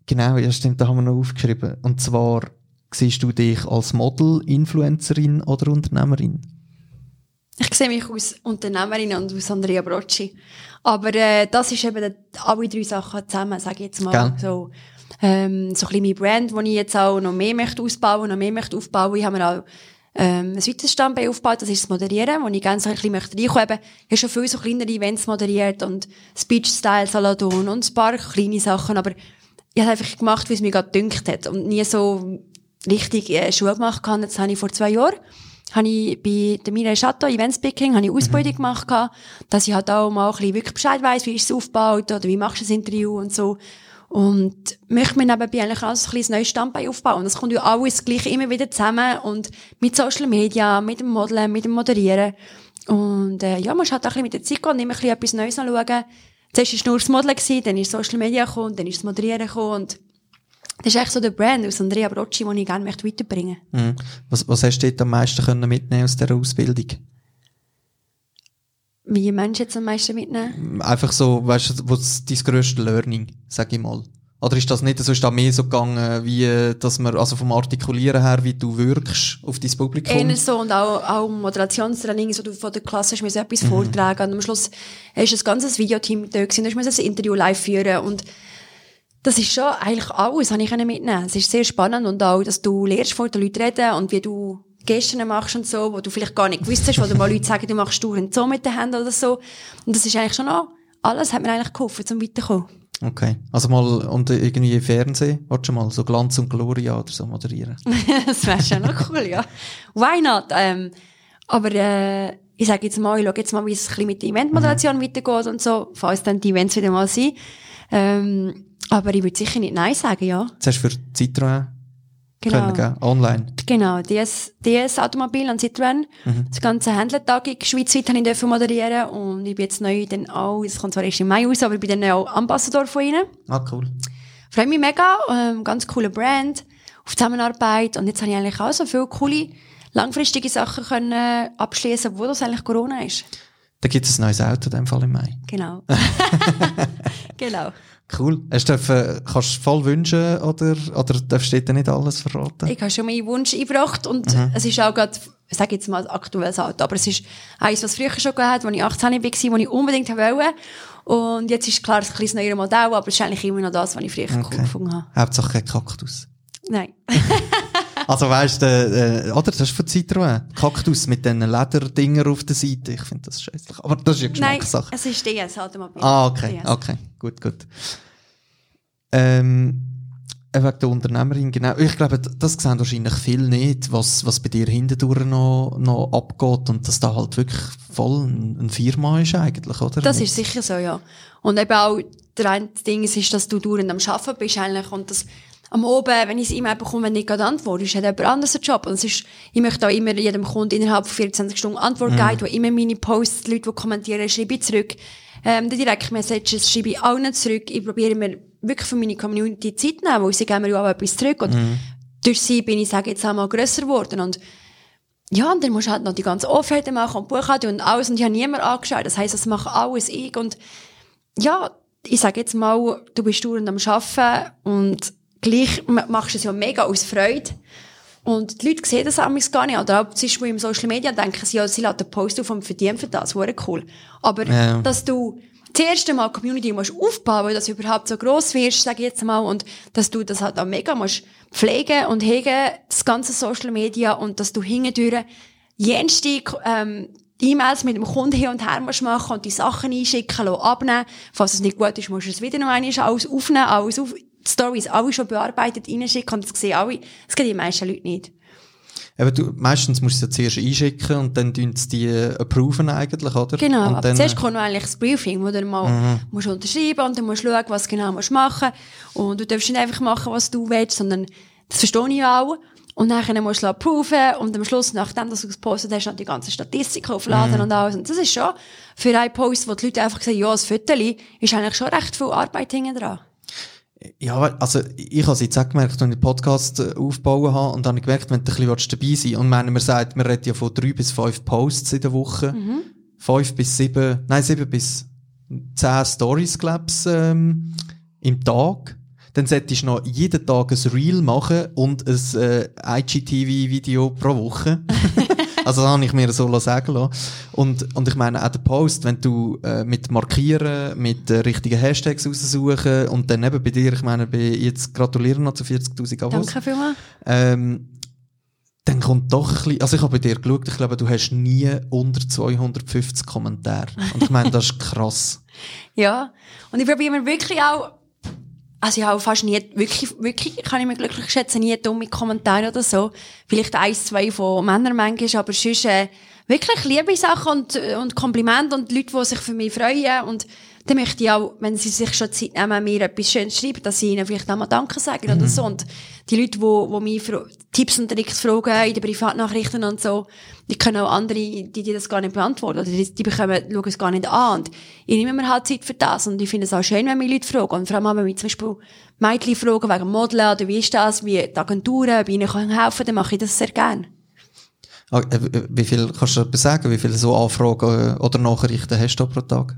genau, ja stimmt, da haben wir noch aufgeschrieben. Und zwar, siehst du dich als Model, Influencerin oder Unternehmerin? Ich sehe mich als Unternehmerin und als Andrea Brocci. Aber äh, das ist eben die- alle drei Sachen zusammen, sage ich jetzt mal. Gell. So, ähm, so ein bisschen mein Brand, wo ich jetzt auch noch mehr möchte ausbauen, noch mehr möchte aufbauen. Ich habe mir auch ähm, ein weiteres Standbein aufgebaut, das ist das Moderieren, wo ich ganz ein bisschen möchte reinkommen. Ich habe schon viele so kleinere Events moderiert und Speech-Style, Saladon und ein paar kleine Sachen, aber ich habe es einfach gemacht, wie es mir gerade dünkt hat und nie so richtig äh, Schule gemacht habe. Jetzt habe ich vor zwei Jahren habe ich bei der Mireille Chateau Events Picking habe ich Ausbildung gemacht gehabt, dass ich halt auch mal ein bisschen wirklich Bescheid weiss, wie ist es aufgebaut oder wie machst du das Interview und so. Und möchte mir nebenbei eigentlich auch ein kleines neues Standbein aufbauen. Und das kommt ja alles gleich immer wieder zusammen und mit Social Media, mit dem Modeln, mit dem Moderieren. Und äh, ja, man muss halt auch ein bisschen mit der Zeit gehen und immer ein bisschen etwas Neues anschauen. Zuerst war es nur das Modeln, gewesen, dann ist Social Media gekommen, dann ist das Moderieren gekommen und das ist echt so der Brand aus Andrea Brocci, den ich gerne möchte weiterbringen Mhm. Was, was hast du dort am meisten können mitnehmen aus dieser Ausbildung? Wie Menschen jetzt am meisten mitnehmen? Einfach so, weißt du, was dein grösstes Learning, sag ich mal. Oder ist das nicht so, ist da mehr so gegangen, wie, dass man, also vom Artikulieren her, wie du wirkst auf dein Publikum? Eher so und auch, auch Moderationstraining, so du von der Klasse hast mir etwas vortragen und am Schluss ist ein ganzes Videoteam da gewesen, du musst ein Interview live führen und das ist schon eigentlich alles, habe ich mitnehmen. Es ist sehr spannend und auch, dass du lernst vor den Leuten reden und wie du Gesten machst und so, wo du vielleicht gar nicht gewusst hast, wo dir mal Leute sagen, du machst du und so mit den Händen oder so. Und das ist eigentlich schon auch, alles hat mir eigentlich geholfen, zum weiterkommen. Okay. Also mal, und irgendwie im Fernsehen, warte mal, so Glanz und Gloria oder so moderieren. das wäre schon noch cool, ja. Why not? Ähm, aber äh, ich sage jetzt mal, ich schaue jetzt mal, wie es ein bisschen mit der Eventmoderation weitergeht und so, falls dann die Events wieder mal sind. Ähm, aber ich würde sicher nicht Nein sagen, ja. Jetzt hast du für Citroën Genau. können, gell? online. Genau, DS, DS Automobil an Citroën. Das ganze Händlertagung schweizweit habe ich moderieren und ich bin jetzt neu dann auch, es kommt zwar erst im Mai raus, aber ich bin dann auch Ambassador von ihnen. Ah, cool. Freue mich mega, ähm, ganz coole Brand, auf Zusammenarbeit und jetzt habe ich eigentlich auch so viele coole, langfristige Sachen können abschließen, wo das eigentlich Corona ist. Da gibt es ein neues Auto in dem Fall im Mai. Genau. genau. Cool. Hast du dürfen, kannst du voll wünschen oder, oder darfst du dir nicht alles verraten? Ich habe schon meinen Wunsch eingebracht und es ist auch gerade, ich sage jetzt mal ein aktuelles Auto, aber es ist eins, was früher schon gehabt, als ich 18 war, was ich unbedingt wollte. Und jetzt ist klar, es ist ein bisschen neues Modell, aber es ist eigentlich immer noch das, was ich früher cool gefunden habe. Hauptsache kein Kaktus. Nein. Also weißt du, äh, oder? Das ist von Citroën. Kaktus mit diesen Lederdinger auf der Seite. Ich finde das scheißlich. Aber das ist ja Nein, Geschmackssache. es ist DS Automobil. Ah, okay. DS. Okay. Gut, gut. Ähm, äh, wegen der Unternehmerin, genau. Ich glaube, das sehen wahrscheinlich viele nicht, was, was bei dir hintendurch noch, noch abgeht und dass da halt wirklich voll ein, ein Firma ist eigentlich, oder? Das ist sicher so, ja. Und eben auch, der eine Ding ist, ist, dass du dauernd am Arbeiten bist eigentlich und das am Oben, wenn ich ein E-Mail bekomme, wenn ich gerade antworte, ist hat jemand anderes einen Job. Und es ist, ich möchte auch immer jedem Kunden innerhalb von 24 Stunden Antwort geben, wo immer meine Posts, die Leute, die kommentieren, schreibe ich zurück. Ähm, die Direktmessages schreibe ich auch nicht zurück. Ich probiere mir wirklich für meine Community Zeit zu nehmen, weil sie geben mir ja auch etwas zurück. Und durch sie bin ich, sage jetzt einmal, grösser geworden. Und ja, und dann musst du halt noch die ganze Offerte machen und Buchhaltung und alles. Und ich habe niemand angeschaut. Das heisst, das mache alles ich. Und ja, ich sage jetzt mal, du bist dauernd am Arbeiten und gleich ma- machst du es ja mega aus Freude. Und die Leute sehen das amigs gar nicht. Oder auch zum Beispiel im Social Media denken sie, ja, sie laden einen Post auf und verdienen für das. Wäre cool. Aber, Ja. dass du das erste Mal Community musst aufbauen, weil das überhaupt so gross wirst, sage ich jetzt mal, und dass du das halt auch mega musst pflegen und hegen, das ganze Social Media, und dass du hingedüre jenste, ähm, E-Mails mit dem Kunden hin und her musst machen und die Sachen einschicken, lassen, abnehmen. Falls es nicht gut ist, musst du es wieder noch einmal alles aufnehmen, alles auf, Stories alle schon bearbeitet reinschicken und das sehen alle. Das geht die meisten Leute nicht. Eben, du, meistens musst du es ja zuerst einschicken und dann tun sie die äh, approven eigentlich, oder? Genau, und aber dann, zuerst äh, kommt noch eigentlich das Briefing, wo du mal musst unterschreiben und dann musst du schauen, was genau musst machen Und du darfst nicht einfach machen, was du willst, sondern das verstehe ich auch. Und dann musst du approven und am Schluss, nachdem dass du es gepostet hast, noch die ganze Statistik aufladen und alles. Und das ist schon für einen Post, wo die Leute einfach sagen, ja, das Foto ist eigentlich schon recht viel Arbeit hinten dran. Ja, also ich habe es jetzt auch gemerkt, als ich den Podcast äh, aufbauen habe und dann habe ich gemerkt, wenn du ein bisschen dabei sein und wenn man sagt, man redet ja von drei bis fünf Posts in der Woche, fünf bis sieben, nein, sieben bis zehn Stories, glaub's, ähm, im Tag, dann solltest du noch jeden Tag ein Reel machen und ein äh, IGTV-Video pro Woche. also das habe ich mir so sagen lassen. Und, und ich meine, auch der Post, wenn du äh, mit Markieren, mit äh, richtigen Hashtags raussuchen und dann eben bei dir, ich meine, bei, jetzt gratulieren noch zu 40'000 Abos. Danke vielmals. Ähm, dann kommt doch ein bisschen, also ich habe bei dir geschaut, ich glaube, du hast nie unter 250 Kommentare. Und ich meine, das ist krass. Ja. Und ich probiere mir wirklich auch, also ich habe fast nie, wirklich, wirklich, kann ich mir glücklich schätzen, nie dumme Kommentare oder so. Vielleicht eins, zwei von Männern manchmal, aber sonst, äh, wirklich liebe Sachen und, äh, und Komplimente und Leute, die sich für mich freuen und dann möchte ich auch, wenn sie sich schon Zeit nehmen, mir etwas Schönes schreiben, dass sie ihnen vielleicht auch mal Danke sagen oder so. Und die Leute, die, die mich Tipps und Tricks fragen in den Privatnachrichten und so, die können auch andere, die, die das gar nicht beantworten. Oder die, die bekommen, schauen es gar nicht an. Und ich nehme mir halt Zeit für das. Und ich finde es auch schön, wenn mich Leute fragen. Und vor allem auch, wenn mich zum Beispiel Mädchen fragen wegen Modeln oder wie ist das, wie die Agenturen, ich ihnen kann helfen dann mache ich das sehr gerne. Ah, äh, Wie viel, kannst du sagen, wie viele so Anfragen äh, oder Nachrichten hast du pro Tag?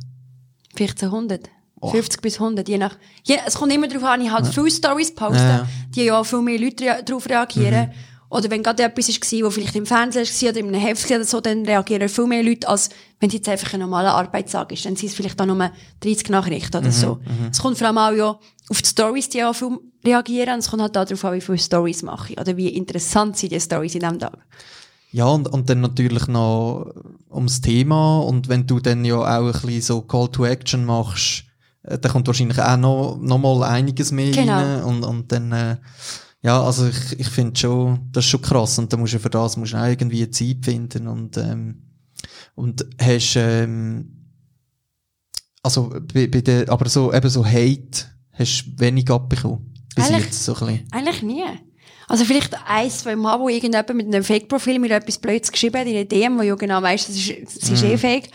Vielleicht 100. Oh. 50 bis 100, je nach, je, es kommt immer darauf an, ich halt viele Stories posten, Ja, ja. die ja auch viel mehr Leute rea darauf reagieren. Oder wenn gerade etwas war, wo vielleicht im Fernsehen war oder in einem Heft oder so, dann reagieren viel mehr Leute, als wenn es jetzt einfach ein normaler Arbeitstag ist. Dann sind es vielleicht auch nur 30 Nachrichten oder so. Es kommt vor allem auch ja auf die Stories, die auch viel reagieren. Und es kommt halt auch darauf an, wie viele Stories mache ich. Oder wie interessant sind die Stories in diesem Tag. Ja, und, und dann natürlich noch ums Thema. Und wenn du dann ja auch ein bisschen so Call to Action machst, äh, dann kommt wahrscheinlich auch noch, noch mal einiges mehr Genau. rein. Und, und dann, äh, ja, also ich, ich finde schon, das ist schon krass. Und dann musst du für das musst du auch irgendwie Zeit finden. Und, ähm, und hast, ähm, also, bei, bei der, aber so, eben so Hate hast du wenig abbekommen. Bis Eigentlich- jetzt, so ein bisschen. Eigentlich nie. Also vielleicht eins, zwei Mal, wo irgendjemand mit einem Fake-Profil mir etwas Blödes geschrieben hat in einer DM, wo ja genau weiss, das ist, das ist eh fake.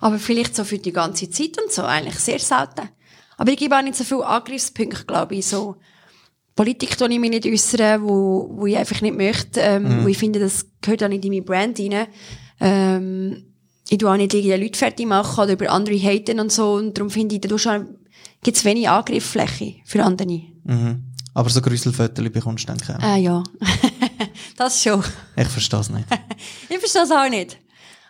Aber vielleicht so für die ganze Zeit und so, eigentlich sehr selten. Aber ich gebe auch nicht so viele Angriffspunkte, glaube ich, so. Politik tue ich mich nicht äußern, wo, wo ich einfach nicht möchte, ähm, wo ich finde, das gehört auch nicht in meine Brand rein. Ähm, ich tue auch nicht irgendwie Leute fertig machen oder über andere haten und so. Und darum finde ich, da gibt es wenig Angriffsfläche für andere. Mhm. Aber so Grüsselfotos bekommst du dann auch. Ah ja, das schon. Ich verstehe es nicht. Ich verstehe es auch nicht.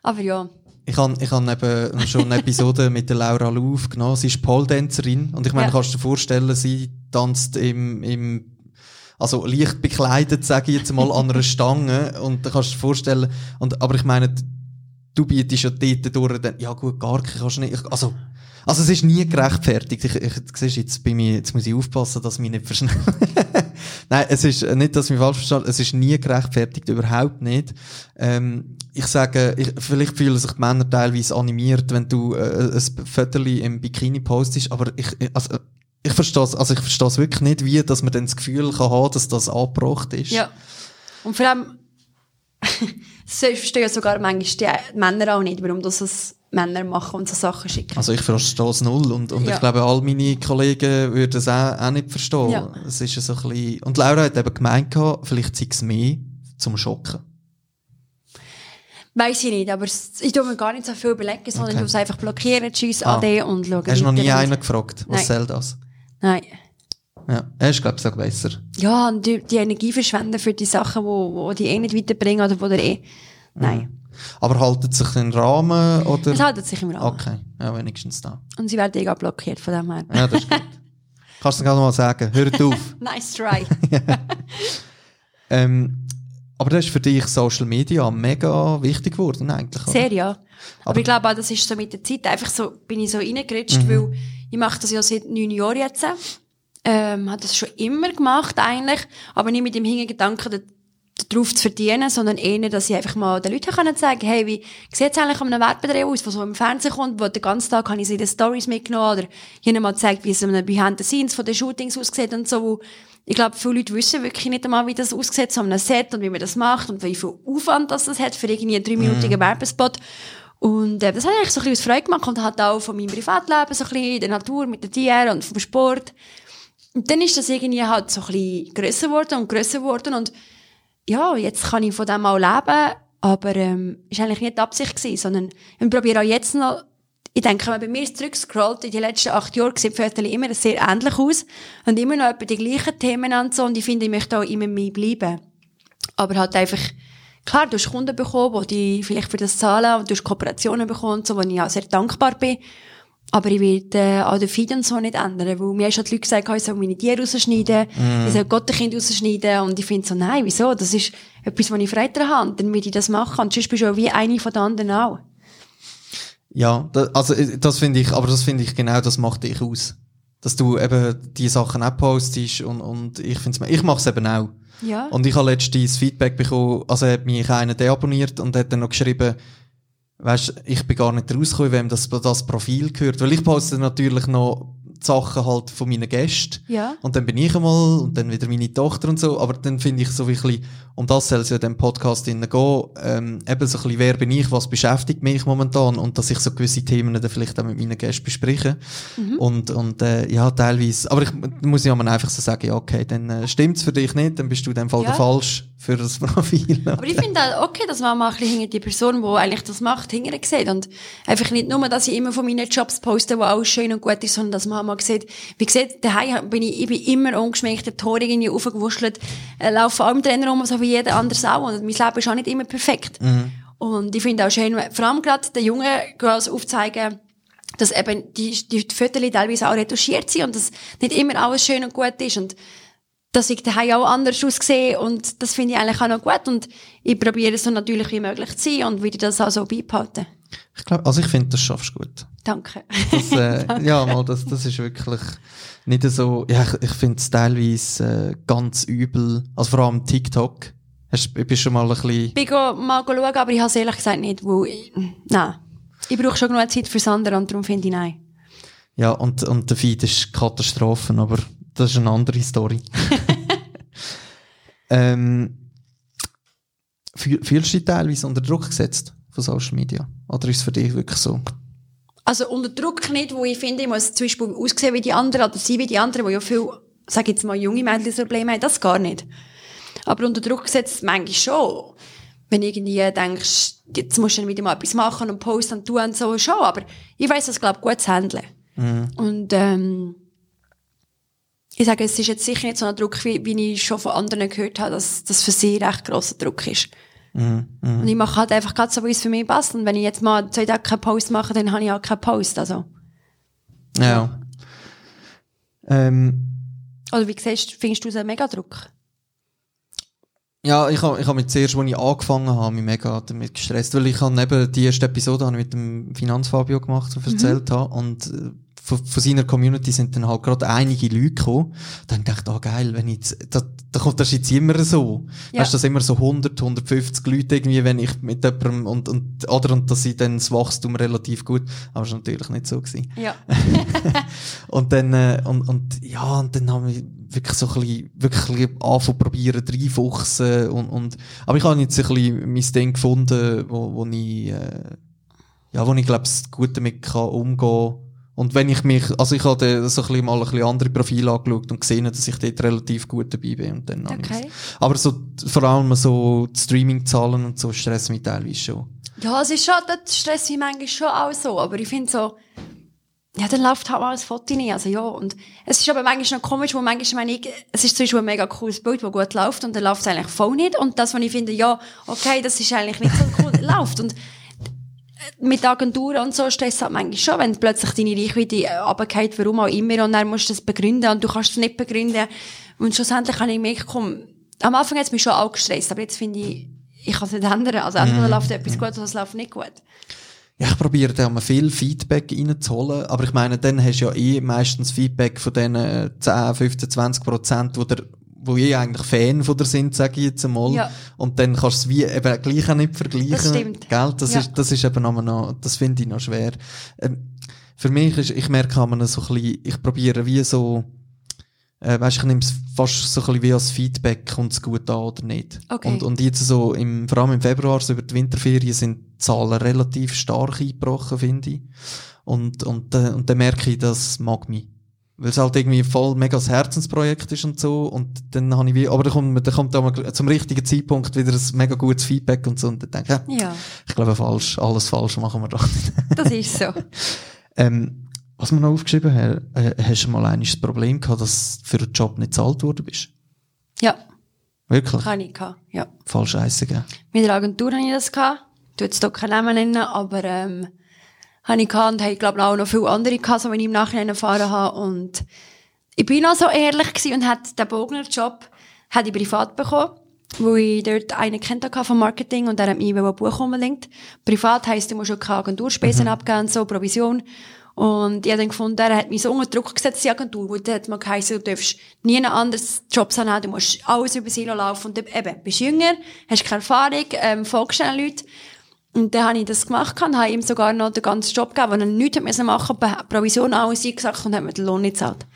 Aber ja. Ich habe ich hab eben schon eine Episode mit der Laura Lu aufgenommen. Sie ist Pole-Dancerin. Und ich meine, Ja. kannst du dir vorstellen, sie tanzt im, im also leicht bekleidet, sage ich jetzt mal, an einer Stange. Und da kannst du dir vorstellen, und, aber ich meine, du bietest ja dort durch, dann, ja gut, gar keine kannst du nicht, also, also es ist nie gerechtfertigt. Ich, ich, siehst, jetzt bei mir, jetzt muss ich aufpassen, dass ich mich nicht verschnell. Nein, es ist äh, nicht, dass ich mich falsch verstehe, es ist nie gerechtfertigt, überhaupt nicht. Ähm, ich sage, ich, vielleicht fühlen sich die Männer teilweise animiert, wenn du äh, ein Viertel im Bikini postest, aber ich, ich- also, ich verstehe es, also ich verstehe es wirklich nicht, wie, dass man dann das Gefühl kann haben, dass das angebracht ist. Ja. Und vor allem, das verstehen sogar manchmal die Männer auch nicht, warum das Männer machen und so Sachen schicken. Also ich verstehe es null und, und Ja. ich glaube, all meine Kollegen würden es auch, auch nicht verstehen. Ja. Es ist so ein bisschen, und Laura hat eben gemeint, vielleicht sei es mehr zum Schocken. Weiss ich nicht, aber ich tue mir gar nicht so viel überlegen, sondern Okay. ich muss einfach blockieren, tschüss, Ah. ade und schauen. Hast du noch nie einen gefragt, was Nein. soll das? Nein. Ja, er ist, glaube ich, sogar besser. Ja, und die, die Energie verschwenden für die Sachen, wo, wo die eh nicht weiterbringen oder wo der eh. Nein. Aber haltet sich den Rahmen oder? Es haltet sich im Rahmen. Okay, ja, wenigstens da. Und sie werden eh blockiert von dem her. Ja, das ist gut. Kannst du gerade mal sagen, hört auf. Nice try. ähm, aber das ist für dich Social Media mega wichtig geworden, eigentlich. oder? Sehr, ja. Aber, ich glaube auch, das ist so mit der Zeit einfach so, bin ich so reingerutscht, Mhm. weil ich mache das ja seit neun Jahren jetzt. Ähm, habe das schon immer gemacht eigentlich, aber nicht mit dem Hintergedanken, da- darauf zu verdienen, sondern eher, dass ich einfach mal den Leuten können sagen hey, wie sieht es eigentlich an einem Werbedreh aus, was so im Fernsehen kommt, wo den ganzen Tag habe ich sie in den Stories mitgenommen oder ihnen mal gezeigt, wie es in einem Behind the Scenes von den Shootings aussieht und so. Ich glaube, viele Leute wissen wirklich nicht einmal, wie das aussieht, so an einem Set und wie man das macht und wie viel Aufwand das, das hat für irgendwie einen dreiminütigen Werbespot. Und äh, das hat eigentlich so ein bisschen aus Freude gemacht und hat auch von meinem Privatleben so ein bisschen in der Natur mit den Tieren und vom Sport. Und dann ist das irgendwie halt so ein bisschen grösser geworden und grösser geworden und ja, jetzt kann ich von dem auch leben, aber ähm, ist eigentlich nicht die Absicht gewesen, sondern ich probiere auch jetzt noch, ich denke, wenn man bei mir zurückscrollt, in den letzten acht Jahren sieht Fotos immer sehr ähnlich aus und immer noch etwa die gleichen Themen und so und ich finde, ich möchte auch immer mehr bleiben. Aber halt einfach, klar, du hast Kunden bekommen, die vielleicht für das zahlen und du hast Kooperationen bekommen, so, wo ich auch sehr dankbar bin. Aber ich werde äh, auch den Feed und so nicht ändern, weil mir haben schon die Leute gesagt, ich soll meine Tiere rausschneiden, ich soll Gottenkind rausschneiden und ich finde so, nein, wieso? Das ist etwas, was ich frei dran habe, dann will ich das machen und sonst bist du auch wie eine von den anderen auch. Ja, da, also äh, das finde ich, aber das finde ich genau, das macht dich aus. Dass du eben die Sachen auch postest und, und ich finde es, ich mache es eben auch. Ja. Und ich habe letztens Feedback bekommen, also hat mich einer deabonniert und hat dann noch geschrieben, weißt, ich bin gar nicht rausgekommen, wem das, das Profil gehört. Weil ich poste natürlich noch die Sachen halt von meinen Gästen. Ja. Und dann bin ich einmal und dann wieder meine Tochter und so. Aber dann finde ich so ein bisschen, um das soll es ja in dem Podcast gehen, ähm, eben so ein bisschen, wer bin ich, was beschäftigt mich momentan und dass ich so gewisse Themen dann vielleicht auch mit meinen Gästen bespreche. Und, und äh, ja, teilweise, aber ich muss ja mal einfach so sagen, ja okay, dann äh, stimmt's für dich nicht, dann bist du in dem Fall Ja. der falsch für das Profil. Aber ich finde auch okay, dass man mal ein bisschen hinter die Person, die eigentlich das macht, hinterher sieht. Und einfach nicht nur, dass ich immer von meinen Jobs poste, die alles schön und gut ist, sondern dass man mal sieht, wie sieht, daheim bin ich, ich bin immer ungeschminkt, der Tor irgendwie aufgewuschelt, äh, laufe allem Trainer rum, so wie jeder andere auch. Und mein Leben ist auch nicht immer perfekt. Und ich finde auch schön, vor allem gerade den jungen Girls aufzeigen, dass eben die, die Fotos teilweise auch retuschiert sind und dass nicht immer alles schön und gut ist. Und dass ich daheim auch anders aussehe und das finde ich eigentlich auch noch gut und ich probiere so natürlich wie möglich zu sein und würde das auch so beibehalten. Ich glaube, also ich finde, das schaffst du gut. Danke. Das, äh, ja, mal, das, das ist wirklich nicht so, ja, ich, ich finde es teilweise äh, ganz übel, also vor allem TikTok. Hast, bist du schon mal ein bisschen, Ich bin mal schauen, aber ich habe es ehrlich gesagt nicht, weil ich, nein. Ich brauche schon genug Zeit fürs andere und darum finde ich nein. ja, und, und der Feed ist Katastrophen, aber das ist eine andere Story. Ähm, fühl- fühlst du dich teilweise unter Druck gesetzt von Social Media? Oder ist es für dich wirklich so? Also unter Druck nicht, wo ich finde, ich muss zum Beispiel aussehen wie die anderen oder sein wie die anderen, die ja viel, sag jetzt mal, junge Mädchen das Problem haben, das gar nicht. Aber unter Druck gesetzt manchmal schon. Wenn irgendwie denkst, jetzt musst du wieder mal etwas machen und posten und tun und so, schon. Aber ich weiss das, glaube ich, gut zu handeln. Und, ähm, ich sage, es ist jetzt sicher nicht so ein Druck, wie, wie ich schon von anderen gehört habe, dass das für sie recht grosser Druck ist. Und ich mache halt einfach gerade so, wie es für mich passt. Und wenn ich jetzt mal zwei Tage keinen Post mache, dann habe ich auch keinen Post. Also. Ja. Ähm, Oder wie siehst, findest du es einen Megadruck? Ja, ich habe ich hab mich zuerst, als ich angefangen habe, mich mega damit gestresst, weil ich habe neben die erste Episode habe ich mit dem Finanzfabio gemacht und erzählt habe und äh, von, von seiner Community sind dann halt gerade einige Leute gekommen. Dann dachte ich, ah geil, wenn ich jetzt, da, da kommt das jetzt immer so. Ja. Weißt du, das immer so 100, 150 Leute irgendwie, wenn ich mit jemandem und, und, oder, und dass sie dann das Wachstum relativ gut, aber es war natürlich nicht so gewesen. Ja. Und dann, äh, und, und, ja, und dann haben wir wirklich so ein bisschen, wirklich ein bisschen angefangen probieren, reinfuchsen und, und, aber ich habe jetzt ein bisschen mein Ding gefunden, wo, wo ich, äh, ja, wo ich glaube, gut damit kann umgehen. Und wenn ich mich, also ich habe so ein bisschen mal ein bisschen andere Profile angeschaut und gesehen, dass ich dort relativ gut dabei bin und dann Okay. Aber so, vor allem so die Streaming-Zahlen und so stressen mich teilweise schon. Ja, es ist schon, das stresst mich manchmal schon auch so. Aber ich finde so, ja, dann läuft halt mal ein Foto nicht. Also ja, und es ist aber manchmal noch komisch, wo manchmal meine ich, es ist zum Beispiel ein mega cooles Bild, das gut läuft und dann läuft es eigentlich voll nicht. Und das, was ich finde, ja, okay, das ist eigentlich nicht so cool, läuft. Und mit Agenturen und so stresst es halt manchmal schon, wenn plötzlich deine Reichweite äh, runtergeht, warum auch immer, und dann musst du das begründen und du kannst es nicht begründen. Und schlussendlich habe ich gemerkt, komm, am Anfang hat es mich schon auch gestresst, aber jetzt finde ich, ich kann es nicht ändern. Also entweder läuft etwas gut oder es läuft nicht gut. Ja, ich probiere da mal viel Feedback reinzuholen, aber ich meine, dann hast du ja eh meistens Feedback von äh, 10, 15, 20 Prozent, wo der wo eh eigentlich Fan von dir sind, sage ich jetzt einmal. Ja. Und dann kannst du es wie eben gleich auch nicht vergleichen. Das stimmt. Gell? Das Ja. ist, das ist eben noch, das finde ich noch schwer. Ähm, für mich ist, ich merke, man so ein bisschen, ich probiere wie so, äh, weißt, ich nehme es fast so ein bisschen wie als Feedback, kommt es gut an oder nicht. Okay. Und, und jetzt so, im, vor allem im Februar, so über die Winterferien, sind die Zahlen relativ stark eingebrochen, finde ich. Und, und, äh, und dann merke ich, das mag mich. Weil es halt irgendwie voll mega das Herzensprojekt ist und so. Und dann habe ich wie, aber dann kommt, dann kommt da mal zum richtigen Zeitpunkt wieder ein mega gutes Feedback und so. Und dann denke ich, ja, Ja, ich glaube falsch, alles falsch machen wir doch nicht. das ist so. ähm, was wir noch aufgeschrieben haben, äh, hast du mal das Problem gehabt, dass du für einen Job nicht bezahlt worden bist? Ja, Wirklich? kann ich gehabt, ja. Voll scheiße, gell? Mit der Agentur habe ich das gehabt. Ich tu jetzt hier keinen Namen nennen, aber, ähm, habe ich gehabt und habe, glaube ich, auch noch viele andere gehabt, so wie ich im Nachhinein erfahren habe. Und ich bin noch so ehrlich gewesen und hatte den Bogner-Job, ich privat bekommen, wo ich dort einen kennt hatte vom Marketing und der hat mich ein Buch unbedingt. Privat heisst, du musst auch keine Agenturspesen abgeben und so, Provision. Und ich habe dann gefunden, er hat mich so unter Druck gesetzt, die Agentur, wo dann hat man geheißen, du darfst nie einen anderen Job haben, du musst alles über Silo laufen und eben, bist jünger, hast keine Erfahrung, ähm, folgst den Leuten. Und dann habe ich das gemacht und habe ihm sogar noch den ganzen Job gegeben, wo er nichts müssen machen musste, Provision alles eingesagt und hat mir den Lohn nicht gezahlt.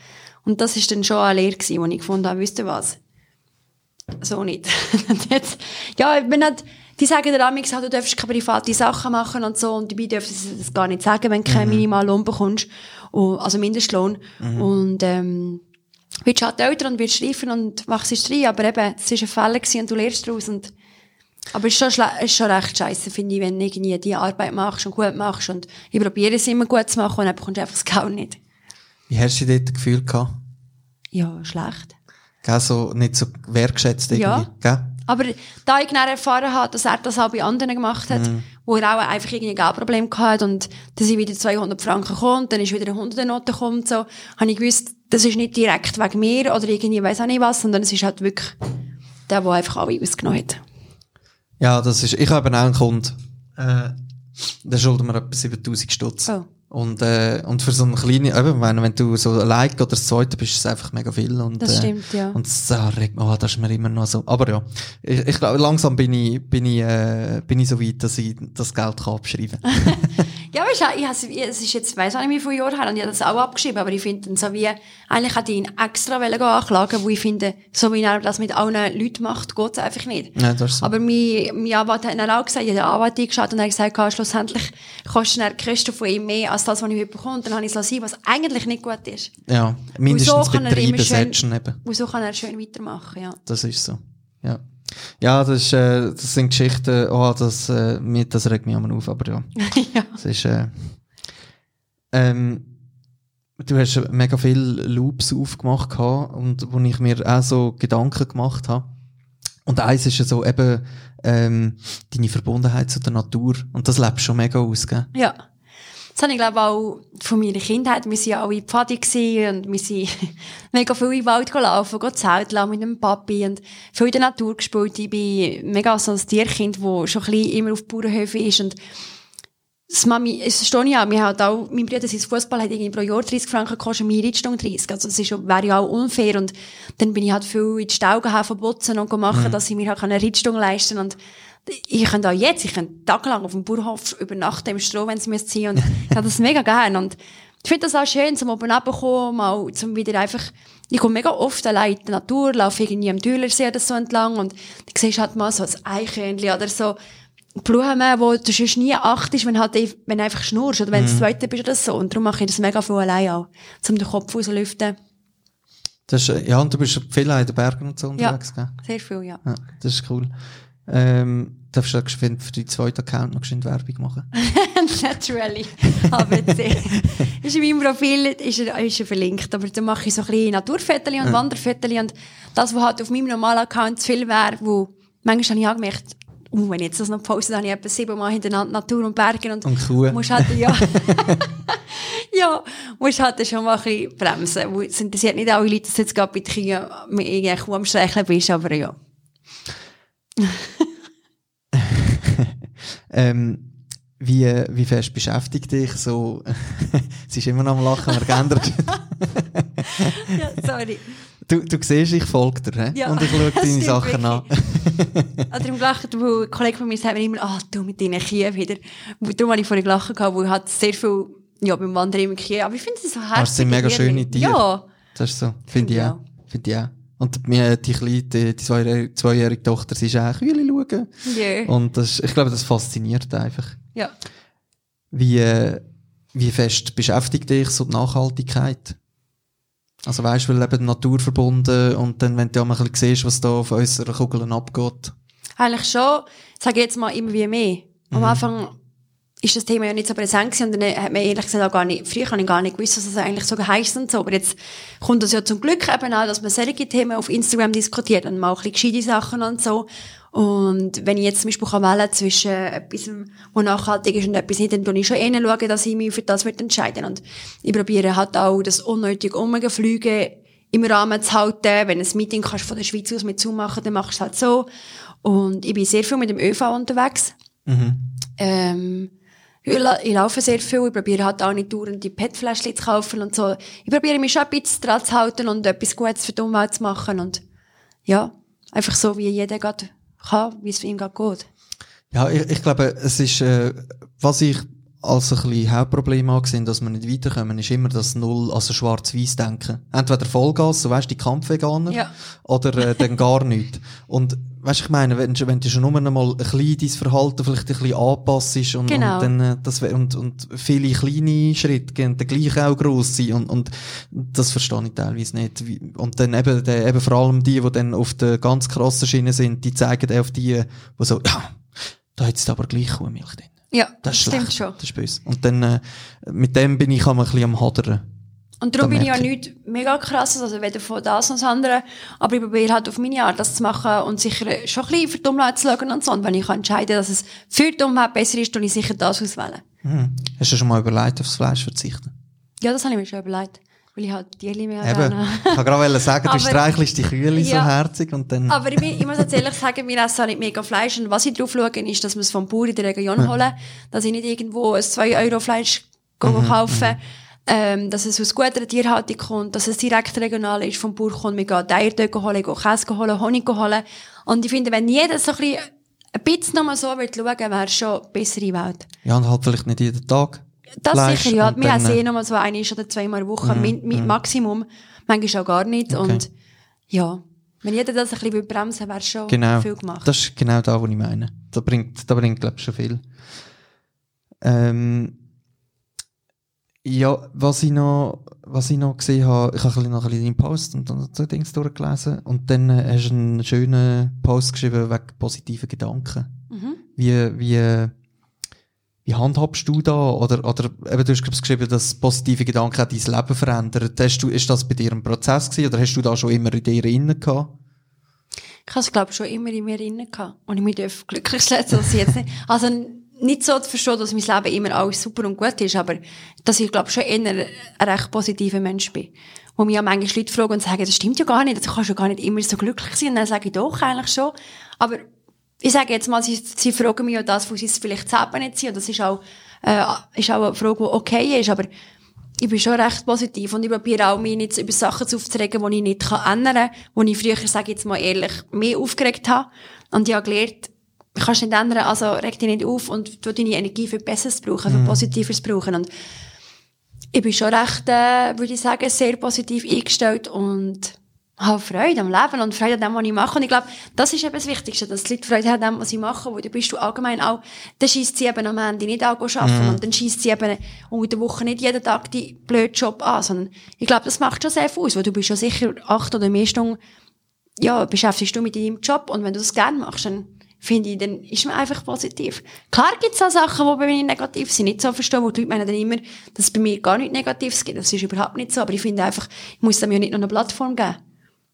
Und das ist dann schon eine Lehre gewesen, wo ich gefunden habe, wisst ihr was? So nicht. Jetzt, ja, ich bin halt, die sagen dir amigs du darfst keine private Sachen machen und so, und dabei dürfen sie das gar nicht sagen, wenn du keinen Minimallohn bekommst, also Mindestlohn. Und, ähm, wirst halt älter und wirst reifer und machst es rein, aber eben, es war ein gewesen und du lernst daraus und, aber es ist schon, ist schon recht scheiße, finde ich, wenn du irgendwie die Arbeit machst und gut machst und ich probiere es immer gut zu machen und dann bekommst du einfach das Geld nicht. Wie hast du dort das Gefühl gehabt? Ja, schlecht. Gell, so, nicht so wertgeschätzt irgendwie, Ja. gell? Aber da ich dann erfahren habe, dass er das auch bei anderen gemacht hat, wo er auch einfach irgendwie ein Geldproblem hatte und dann sind wieder 200 Franken gekommen und dann ist wieder eine 100 Note gekommen und so, habe ich gewusst, das ist nicht direkt wegen mir oder irgendwie weiss auch nicht was, sondern es ist halt wirklich der, der einfach alle ausgenommen hat. Ja, das ist, ich habe auch einen Kunden, äh, der schuldet mir etwa 7000 Stutz. Oh. Und, äh, und für so eine kleine, eben, wenn, wenn du so ein Like oder das zweite bist, ist es einfach mega viel. Und, Das äh, stimmt, ja. Und das, ah, oh, das ist mir immer noch so. Aber ja, ich, ich glaube, langsam bin ich, bin ich, äh, bin ich so weit, dass ich das Geld kann abschreiben kann. Ja, weißt du, ich ich- es ist jetzt, weiss auch nicht wie viele Jahre her, und ich habe das auch abgeschrieben, aber ich finde so wie, eigentlich hätte ich ihn extra wollen anklagen, wo ich finde, so wie er das mit allen Leuten macht, geht es einfach nicht. Ja, das ist so. Aber mein, mein Anwalt hat dann auch gesagt, ich habe den Anwalt eingeschaut und er hat gesagt, schlussendlich kostet er Christoph von ihm mehr als das, was ich bekomme. Und dann habe ich es lassen, was eigentlich nicht gut ist. ja, mindestens kann er immer Betriebe schön- setzen eben. Und so kann er schön weitermachen, ja. Das ist so. Ja. Ja, das, ist, äh, das sind Geschichten, oh, das, äh, mir, das regt mich immer auf, aber ja. ja. Das ist, äh, ähm, du hast mega viele Loops aufgemacht gehabt und wo ich mir auch so Gedanken gemacht habe. Und eins ist ja so eben, ähm, deine Verbundenheit zu der Natur. Und das lebst schon mega aus, gell? Ja. Das habe ich, glaube auch von meiner Kindheit. Wir waren ja alle Pfadi gewesen und wir sind mega viel in den Wald gelaufen, zelteln mit dem Papi und viel in der Natur gespielt. Ich bin mega so ein Tierkind, das schon ein bisschen immer auf Bauernhöfen ist und das Mami, es ich auch, wir haben auch, mein Bruder, sein Fußball hat irgendwie pro Jahr 30 Franken gekostet, meine Reitstunde 30. Also, das ist, schon- wäre ja auch unfair. Und dann bin ich halt viel in die Stau von Putzen und machen, dass ich mir halt eine Reitstunde leisten kann. Und ich könnte auch jetzt, ich könnte tagelang auf dem Bauernhof übernachten im Stroh, wenn es mir ziehen. Und ich habe das mega gerne. Und ich finde das auch schön, zum oben runterkommen, mal, zum wieder einfach, ich komme mega oft allein in die Natur, laufe irgendwie am Dülersee oder so entlang und dann siehst du halt mal so ein Eichhörnchen oder so, Blumen, wo du sonst nie achtest, wenn halt, wenn du einfach schnurst oder wenn du das zweite bist oder so. Und darum mache ich das mega viel allein auch. Um den Kopf rauszulüften. Das ist, ja, und du bist viel auch in den Bergen und so unterwegs, gell? Sehr viel, ja. Ja, das ist cool. Ähm, darfst du geschwind für deinen zweiten Account noch geschwind Werbung machen? Naturally. ABC. ist in meinem Profil ist er, ist er verlinkt. Aber dann mache ich so ein bisschen Naturfotos und Wanderfotos. Und das, was halt auf meinem normalen Account zu viel wäre, wo manchmal habe ich auch gemerkt, uh, wenn ich jetzt das noch poste, dann habe ich etwa siebenmal hintereinander Natur und Berge und, Und Kuh. musst halt, ja, ja, musst halt schon mal ein bisschen bremsen. Es interessiert nicht alle Leute, dass jetzt gerade bei den Kühen mit irgendeiner Kuh am Streicheln bist, aber ja. Ähm, wie, wie fest beschäftigt dich so, es ist immer noch am Lachen, aber geändert. ja sorry. du, du siehst, ich folge dir, hä? Ja, und ich schaue das deine Sachen an. Oder im Gelacht, wo ein Kollege von mir sagt mir immer, ah, du mit deinen Kühen wieder. Darum habe ich vorhin gelacht, gehabt, wo ich halt sehr viel, ja, beim Wandern immer Kühe, aber ich finde es so herzig. Aber es sind mega schöne Tiere. Ja. Das ist so, finde ich Ja. auch. Finde ich auch. Und mir, die kleine, die, die zweijährige, zweijährige Tochter, sie ist auch Kühle schauen. Ja. Und das, ich glaube, das fasziniert einfach. Ja. Wie, äh, wie fest beschäftigt dich so die Nachhaltigkeit? Also weißt du, weil eben naturverbunden und dann, wenn du auch mal ein bisschen siehst, was da auf unserer Kugel abgeht. Eigentlich schon, sage ich jetzt mal immer wie mehr. Am Anfang ist das Thema ja nicht so präsent gewesen und dann hat man ehrlich gesagt auch gar nicht, früher habe ich gar nicht gewusst, dass es eigentlich so heisst und so, aber jetzt kommt das ja zum Glück eben auch, dass man solche Themen auf Instagram diskutiert und mal ein bisschen gescheite Sachen und so. Und wenn ich jetzt zum Beispiel kann wählen zwischen etwas, was nachhaltig ist und etwas nicht, dann schaue ich schon eher, schauen, dass ich mich für das entscheiden Und ich probiere halt auch das unnötige Umfliegen im Rahmen zu halten. Wenn ein Meeting kannst von der Schweiz aus mit Zoom machen, dann machst du es halt so. Und ich bin sehr viel mit dem ÖV unterwegs. Ähm, ich, la- ich laufe sehr viel, ich probiere halt auch nicht dauernd die PET-Fläschchen zu kaufen und so. Ich probiere mich schon ein bisschen dran zu halten und etwas Gutes für die Umwelt zu machen und ja, einfach so, wie jeder gerade kann, wie es ihn gerade geht. Ja, ich, ich glaube, es ist, äh, was ich als ein bisschen Hauptproblem angesehen, dass wir nicht weiterkommen, ist immer das Null, also schwarz-weiß denken. Entweder Vollgas, so weißt du, die Kampfveganer, Ja. oder äh, dann gar nicht. Und weißt du, ich meine, wenn, du- wenn du schon nur einmal ein bisschen dein Verhalten vielleicht ein bisschen anpasst und, Genau. und dann, äh, das, und, und viele kleine Schritte gehen dann gleich auch gross sein und, und das verstehe ich teilweise nicht. Und dann eben, der, eben vor allem die, die dann auf der ganz krassen Schiene sind, die zeigen dann auf die, die so, ja, da hat es aber gleich Kuhmilch drin. Ja, Das ist stimmt schlecht. schon. Das ist böse. Und dann, äh, mit dem bin ich auch ein bisschen am Hadern. Und darum Da bin ich ja nicht mega krass, also weder von das noch das andere. Aber ich probiere halt auf meine Art das zu machen und sicher schon ein bisschen für Umwelt zu schauen und so. Und wenn ich entscheide, dass es für die Umwelt besser ist, dann ich sicher das auswählen. Hm. Hast du schon mal überlegt, aufs Fleisch verzichten? Ja, das habe ich mir schon überlegt. Weil ich halt Tierli mehr Eben. gerne Ich kann gerade sagen, du streichelst die Kühe so Ja. herzig und dann, Aber ich, ich muss jetzt ehrlich sagen, wir essen nicht mega Fleisch. Und was ich drauf schaue, ist, dass wir es vom Bauer in der Region holen. Dass ich nicht irgendwo ein 2-Euro-Fleisch mhm, kaufen. Ähm, dass es aus guter Tierhaltung kommt, dass es direkt regional ist, vom Bauer kommt. Wir gehen Eier dort holen, gehen Käse holen, Honig holen. Und ich finde, wenn jeder so ein bisschen, ein bisschen nochmal so wird schauen, wäre es schon eine bessere Welt. Ja, und halt vielleicht nicht jeden Tag. Das Fleisch sicher, ja. Wir haben dann, eh äh, nochmal so eine oder zweimal in der Woche, min, min, Maximum. Manchmal auch gar nicht. Okay. Und ja, wenn jeder das ein bisschen bremsen wäre es schon Genau. viel gemacht. Das ist genau da, was ich meine. Da bringt, da bringt, glaube ich, schon viel. Ähm, ja, was ich noch, was ich noch gesehen habe, ich habe ein bisschen noch ein bisschen deinen Post und dann so Dings durchgelesen und dann äh, hast du einen schönen Post geschrieben wegen positiven Gedanken. Mhm. Wie, wie, wie handhabst du da? Oder, oder eben, du hast geschrieben, dass positive Gedanken auch dein Leben verändern. Hast du, ist das bei dir ein Prozess gewesen oder hast du da schon immer in dir innen gehabt? Ich habe es, glaube schon immer in mir drin gehabt. Und ich mich darf glücklich schätzen, dass ich jetzt nicht, also nicht so zu verstehen, dass mein Leben immer alles super und gut ist, aber dass ich, glaube schon eher ein recht positiver Mensch bin. Wo mich ja manchmal Leute fragen und sagen, das stimmt ja gar nicht, du kannst ja gar nicht immer so glücklich sein. Und dann sage ich doch, eigentlich schon. Aber ich sage jetzt mal, sie, sie fragen mich ja das, wo sie es vielleicht selber nicht sind. Und das ist auch, äh, ist auch eine Frage, die okay ist. Aber ich bin schon recht positiv und ich probiere auch, mich nicht über Sachen zu aufzuregen, die ich nicht kann ändern kann, die ich früher, sage jetzt mal ehrlich, mehr aufgeregt habe. Und ich habe gelernt, kannst nicht ändern, also reg dich nicht auf und tu deine Energie für Besseres brauchen, für Positiveres brauchen. Und ich bin schon recht, äh, würde ich sagen, sehr positiv eingestellt und habe Freude am Leben und Freude an dem, was ich mache. Und ich glaube, das ist eben das Wichtigste, dass die Leute Freude haben an dem, was sie machen, weil dann bist du allgemein auch, dann scheisst sie eben am Ende nicht auch arbeiten und dann scheisst sie eben unter der Woche nicht jeden Tag die blöden Job an, sondern ich glaube, das macht schon sehr viel aus, weil du bist schon sicher acht oder mehr Stunden, ja, beschäftigst du mit deinem Job und wenn du das gerne machst, dann finde ich, dann ist man einfach positiv. Klar gibt es auch Sachen, die bei mir negativ sind, nicht so verstehen, wo die Leute meinen dann immer, dass es bei mir gar nichts Negatives gibt. Das ist überhaupt nicht so, aber ich finde einfach, ich muss dem ja nicht noch eine Plattform geben.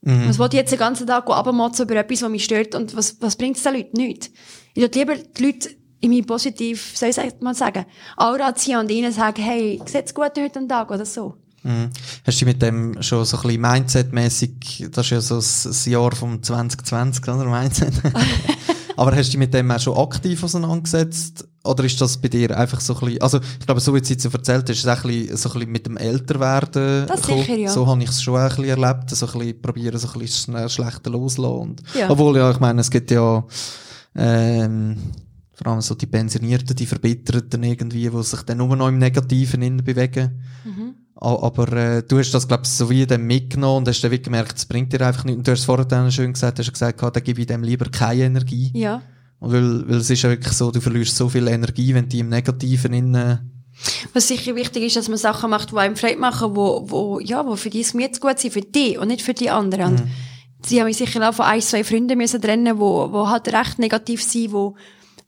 Was will ich jetzt den ganzen Tag abmotzen über etwas, was mich stört und was, was bringt es den Leuten? Nichts. Ich würde lieber die Leute in mir positiv, soll ich mal sagen, Aura ziehen und ihnen sagen, hey, sieht's gut heute am Tag oder so. Mhm. Hast du mit dem schon so ein bisschen Mindset-mäßig, das ist ja so das Jahr vom 2020, oder? Mindset. Aber hast du dich mit dem auch schon aktiv auseinandergesetzt? Oder ist das bei dir einfach so ein bisschen, also ich glaube, so wie du es jetzt so erzählt hast, ist es auch ein bisschen, so ein bisschen mit dem Älterwerden Das gekommen. sicher, ja. So habe ich es schon auch ein bisschen erlebt, so ein bisschen probieren, so ein bisschen schlechter loslassen. Und, Ja. Obwohl, ja, ich meine, es gibt ja, ähm, vor allem so die Pensionierten, die Verbitterten irgendwie, die sich dann nur noch im Negativen innen bewegen. A- Aber äh, du hast das, glaube ich, so wie dann mitgenommen und hast dann wie gemerkt, es bringt dir einfach nichts. Und du hast es vorher dann schön gesagt, hast gesagt, da gebe ich dem lieber keine Energie. Ja. Und weil, weil es ist ja wirklich so, du verlierst so viel Energie, wenn du die im Negativen innen... Was sicher wichtig ist, dass man Sachen macht, die einem Freude machen, wo, wo, ja, wo für dich jetzt gut sind, für dich und nicht für die anderen. Und sie haben mich sicher auch von ein, zwei Freunden müssen trennen, wo, wo halt recht negativ sind, wo,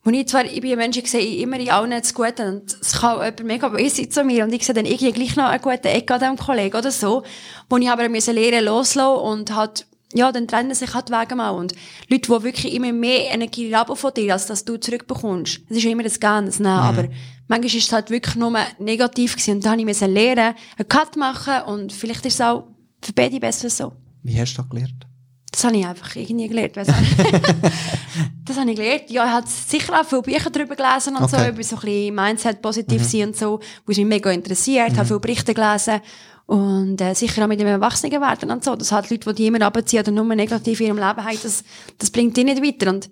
wo ich zwar, ich bin ein Mensch, ich sehe immer in allen das Gute und es kann jemand mega böse sein zu mir und ich sehe dann irgendwie gleich noch einen guten Eck an diesem Kollegen oder so, wo ich aber müssen lernen loslassen und halt, ja, dann trennen sich halt die Wege mal. Und Leute, die wirklich immer mehr Energie haben von dir, als dass du zurückbekommst. Es ist ja immer das Gehen, das Nehmen, aber manchmal ist es halt wirklich nur negativ gewesen. Und da habe ich müssen lernen, einen Cut machen und vielleicht ist es auch für beide besser so. Wie hast du das gelernt? Das habe ich einfach irgendwie gelernt. das habe ich gelernt. Ja, ich habe sicher auch viele Bücher darüber gelesen und so, Okay. über so ein bisschen Mindset, positiv sein und so, wo es mich mega interessiert, habe viele Berichte gelesen und äh, sicher auch mit dem Erwachsenenwerden und so, dass halt Leute, die immer abziehen oder nur negativ in ihrem Leben haben, das, das bringt dich nicht weiter und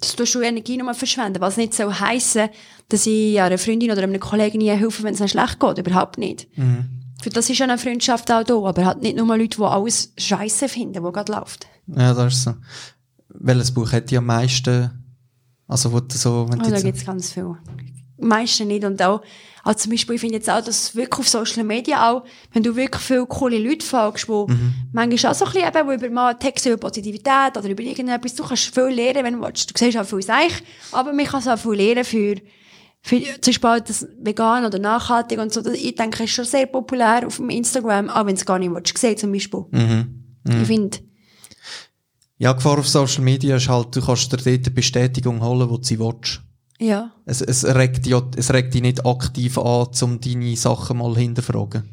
das tust du Energie nur verschwenden, was nicht so heissen, dass ich einer Freundin oder einem Kollegen nie helfe, wenn es ihnen schlecht geht, überhaupt nicht. Für das ist ja eine Freundschaft auch da, aber halt nicht nur Leute, die alles Scheiße finden, wo gerade läuft. Ja, das ist so. Welches Buch hat dich am meisten, also wo du so, wenn Oh, da jetzt- gibt's ganz viel. Meisten nicht. Und auch, also zum Beispiel, ich finde jetzt auch, dass wirklich auf Social Media auch, wenn du wirklich viele coole Leute folgst, wo manchmal auch so ein bisschen eben, wo über mal Texte über Positivität oder über irgendetwas, du kannst viel lernen, wenn du willst. Du siehst auch viel Seich, aber man kann auch viel lernen für, für zum Beispiel das vegan oder nachhaltig und so. Das, ich denke, ist schon sehr populär auf dem Instagram, auch wenn es gar nicht willst, sehen zum Beispiel. Ich finde, Ja, die Gefahr auf Social Media ist halt, du kannst dir dort eine Bestätigung holen, wo du sie willst. ja. Es, es, regt dich, ja- es regt dich nicht aktiv an, um deine Sachen mal hinterfragen.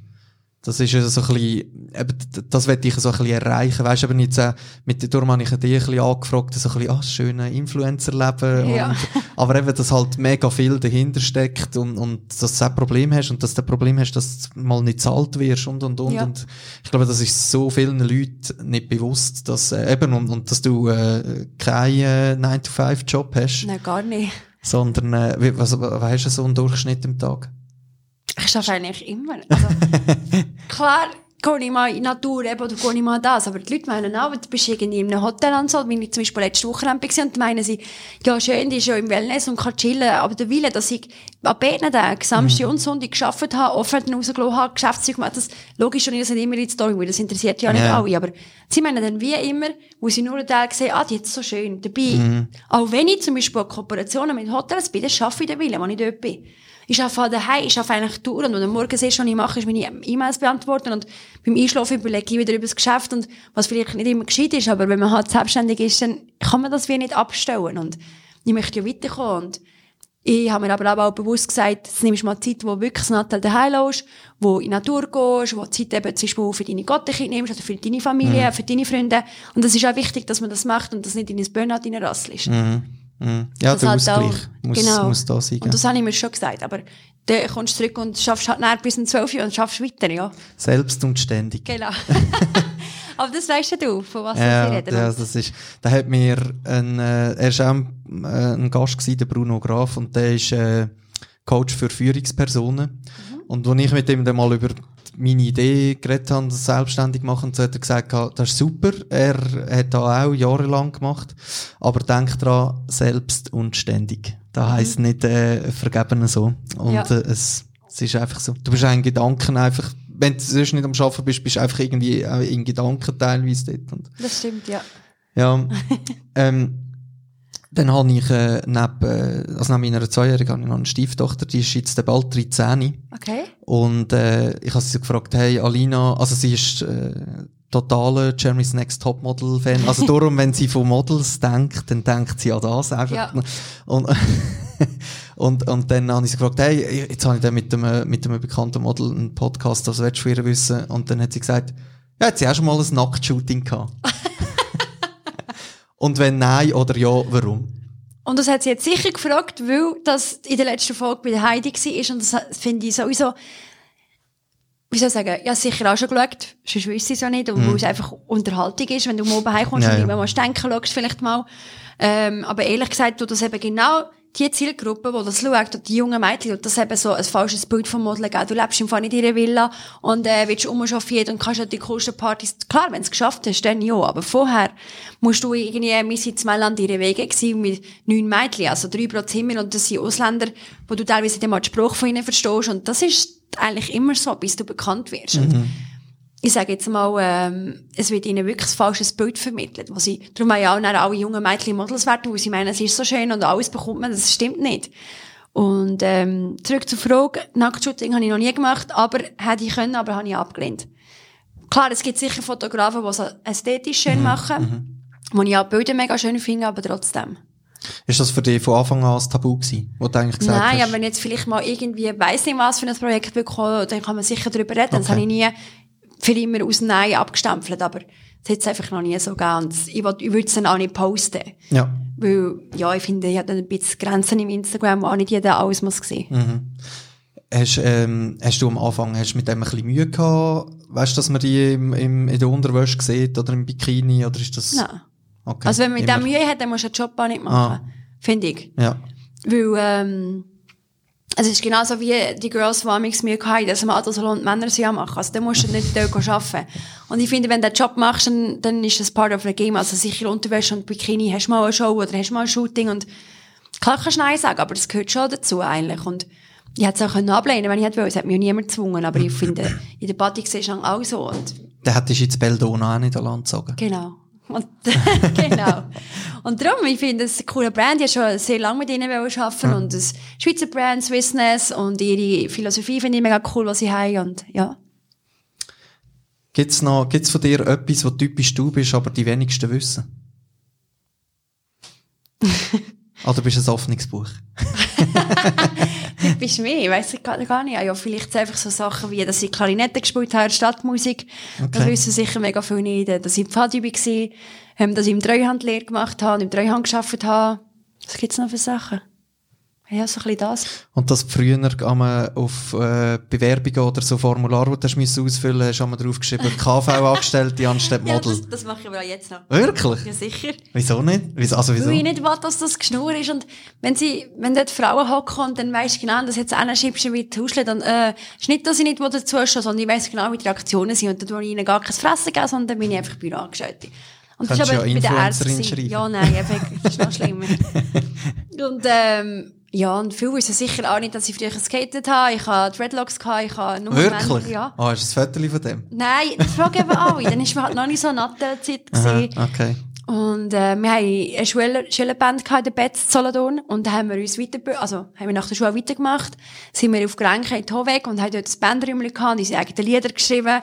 Das ist ja so ein bisschen, das werde ich so ein bisschen erreichen. Weißt du, aber jetzt, äh, mit Darum habe ich dich ein bisschen angefragt, so ein bisschen, ah, schöne Influencer-Leben. Ja. Aber eben, dass halt mega viel dahinter steckt und, und dass du ein Problem hast und dass du ein Problem hast, dass du mal nicht zahlt wirst und, und, und. Ja. Und ich glaube, das ist so vielen Leuten nicht bewusst, dass, äh, eben, und, und dass du, äh, keinen äh, 9-to-5-Job hast, Nein, gar nicht. sondern, äh, was, was hast du so einen Durchschnitt im Tag? Ich arbeite eigentlich immer. Also, klar, gehe ich mal in die Natur eben, oder gehe ich mal das. Aber die Leute meinen auch, du bist irgendwie in einem Hotel und so, wie ich zum Beispiel letzte Woche war, und meinen sie, ja, schön, die ist ja im Wellness und kann chillen, aber der Wille, dass ich an beiden Tagen, Samstag und Sonntag gearbeitet habe, Offerten rausgelassen habe, Geschäftszeug gemacht, das, logisch, und ich nicht immer in die Story, weil das interessiert ja nicht Ja. alle, aber sie meinen dann wie immer, wo sie nur einen Tag sehen, ah, die ist so schön dabei. Auch wenn ich zum Beispiel Kooperationen mit Hotels bin, dann schaffe ich den Willen, wenn ich dort bin. Ich arbeite daheim, ich arbeite eigentlich durch und wenn du morgen siehst, was ich mache, ist meine E-Mails beantworten und beim Einschlafen überlege ich wieder über das Geschäft und was vielleicht nicht immer gescheit ist, aber wenn man halt selbstständig ist, dann kann man das wie nicht abstellen und ich möchte ja weiterkommen und ich habe mir aber auch bewusst gesagt, jetzt nimmst du mal Zeit, wo wirklich das Nattel daheim lässt, wo in die Natur gehst, wo Zeit eben zum Beispiel für deine Gottenkind nimmst oder für deine Familie, für deine Freunde. Und das ist auch wichtig, dass man das macht und das nicht in ein Burnout reinrasselst. Mhm. Mhm. Ja, Das der halt auch- muss, genau. muss da sein. Und das habe ich mir schon gesagt, aber dann kommst du zurück und schaffst halt näher bis um 12 Uhr und schaffst weiter, ja. Selbst und ständig. Genau. aber das weißt ja du, von was Ja, wir reden. ja, das ist, da hat mir ein, äh, er ist auch ein, äh, ein Gast gewesen, der Bruno Graf, und der ist, äh, Coach für Führungspersonen. Mhm. Und als ich mit ihm dann mal über meine Idee geredet habe, das selbstständig machen, so hat er gesagt, das ist super. Er hat da auch jahrelang gemacht. Aber denk dran, selbst und ständig. Das heisst nicht, äh, vergeben so. Und, Mhm. Ja. äh, es, es ist einfach so. Du bist auch in Gedanken einfach, wenn du sonst nicht am Arbeiten bist, bist du einfach irgendwie in Gedanken teilweise dort. Und Das stimmt, ja. ja, ähm, dann habe ich äh, neben, äh, also neben meiner Zweijährigen habe ich noch eine Stieftochter, die ist jetzt bald 13. Okay. Und äh, ich habe sie gefragt, hey Alina, also sie ist äh, totale Jeremy's Next Topmodel Fan. Also darum, wenn sie von Models denkt, dann denkt sie an das einfach. Ja. Und, und, und dann habe ich sie gefragt, hey, jetzt habe ich dann mit einem, mit einem bekannten Model einen Podcast, was willst du wissen? Und dann hat sie gesagt, ja, hat sie auch schon mal ein Nacktshooting gehabt. und wenn nein oder ja, warum? Und das hat sie jetzt sicher gefragt, weil das in der letzten Folge bei der Heidi war. Und das finde ich sowieso, wie soll ich sagen, ja, sicher auch schon geschaut. Sonst wüsste ich es ja nicht. Und weil es einfach Unterhaltung ist, wenn du Abend heimkommst Ja, und ja. immer musst denken, schaust vielleicht mal. Ähm, aber ehrlich gesagt, tut das eben genau die Zielgruppe, die das schaut, und die jungen Mädchen, tut das eben so ein falsches Bild vom Model geben. Du lebst im Fall nicht in einer Villa und äh, willst umschaffiert und kannst ja die coolsten Partys. Klar, wenn du es geschafft hast, dann ja. Aber vorher musst du irgendwie, wir sind in Mailand in Wege gewesen mit neun Mädchen, also drei pro Zimmer und das sind Ausländer, wo du teilweise nicht mal den Spruch von ihnen verstehst und das ist eigentlich immer so, bis du bekannt wirst. Und ich sage jetzt mal, ähm, es wird ihnen wirklich ein falsches Bild vermittelt. Was sie, darum haben ja auch alle jungen Mädchen Models werden, weil sie meinen, es ist so schön und alles bekommt man, das stimmt nicht. Und ähm, zurück zur Frage, Nacktshooting habe ich noch nie gemacht, aber hätte ich können, aber habe ich abgelehnt. Klar, es gibt sicher Fotografen, die es ästhetisch schön machen, wo ich auch Bilder mega schön finde, aber trotzdem. Ist das für dich von Anfang an ein Tabu gewesen, wo du eigentlich gesagt Nein, hast? aber wenn ich jetzt vielleicht mal irgendwie weiss nicht was für ein Projekt bekomme, dann kann man sicher darüber reden. Das Okay. habe ich nie für immer aus Nein abgestempelt, aber das hat es einfach noch nie so. Und Ich, will- ich würde es dann auch nicht posten. Ja. Weil, ja, ich finde, ich habe dann ein bisschen Grenzen im Instagram, wo auch nicht jeder alles muss sehen. Mhm. Hast, ähm, hast du am Anfang hast mit dem ein bisschen Mühe gehabt? Weißt du, dass man die im, im, in der Unterwäsche sieht oder im Bikini oder ist das? Nein. Okay. Also wenn man mit dem Mühe hat, dann musst du den Job auch nicht machen. Finde ich. Ja. Weil, ähm, es ist genauso wie die Girls, die amigs Mühe haben, dass man Adelssalon und Männer sie machen. Also, dann musst du nicht dort arbeiten. Und ich finde, wenn du den Job machst, dann, dann ist das part of the game. Also, sicher Unterwäsche und Bikini, hast du mal eine Show oder hast du mal ein Shooting und klar kannst du Nein sagen, aber das gehört schon dazu eigentlich. Und ich hätte es auch ablehnen wenn ich hätte wollen. Es hat mich niemand gezwungen. Aber ich finde, in der Party siehst du auch so. Und Der hättest du jetzt Beldona auch nicht an Land gezogen. Genau. Und, genau. Und darum, ich finde, es ist eine coole Brand. Ich habe schon sehr lange mit ihnen arbeiten und das Schweizer Brand, Swissness und ihre Philosophie finde ich mega cool, was sie haben und ja. Gibt's noch, gibt's von dir etwas, was typisch du bist, aber die wenigsten wissen? Oder bist du ein Hoffnungsbuch? Bist du mehr? Weiss ich gar gar nicht. Ja, vielleicht einfach so Sachen wie, dass ich Klarinette gespielt habe, Stadtmusik. Das wissen sicher mega viele nicht. Dass ich im Pfadi war, ähm, dass ich im Treuhandlehre gemacht habe, im Treuhand gearbeitet habe. Was gibt's noch für Sachen? Ja, so ein bisschen das. Und das früher auf äh, Bewerbungen oder so Formulare, die du hast ausfüllen hast, haben wir draufgeschrieben, KV-Angestellte anstatt Model. Ja, das, das mache ich aber auch jetzt noch. Wirklich? Ja, sicher. Wieso nicht? Wieso, also wieso? Weil ich nicht will, dass das Geschnur ist. Und wenn sie, wenn dort Frauen hocken und dann weisst du genau, dass jetzt einer schiebst wie Hausle, dann, äh, ist nicht, dass ich nicht dazu stehe, sondern ich weiss genau, wie die Reaktionen sind. Und dann tue ich ihnen gar kein Fressen geben, sondern dann bin ich einfach Büroangestellte. Und das ist aber ja bei der Ärztin. Ja, nein, einfach, das ist noch schlimmer. und, ähm, ja, und viele wissen sicher auch nicht, dass ich früher geskatet habe. Ich habe Dreadlocks gehabt, ich habe nur Wirklich? Männer- ja. Ah, hast du ein Foto von dem? Nein, das fragen eben alle. Dann war halt noch nicht so. Aha, gewesen. okay. Und äh, wir haben eine Schüler Schülerband in der Betz Solothurn und da haben wir uns weiter, also haben wir nach der Schule weitergemacht, sind wir auf Grenke in Hoveg und haben dort ein Bandräumchen gehabt, unsere eigenen Lieder geschrieben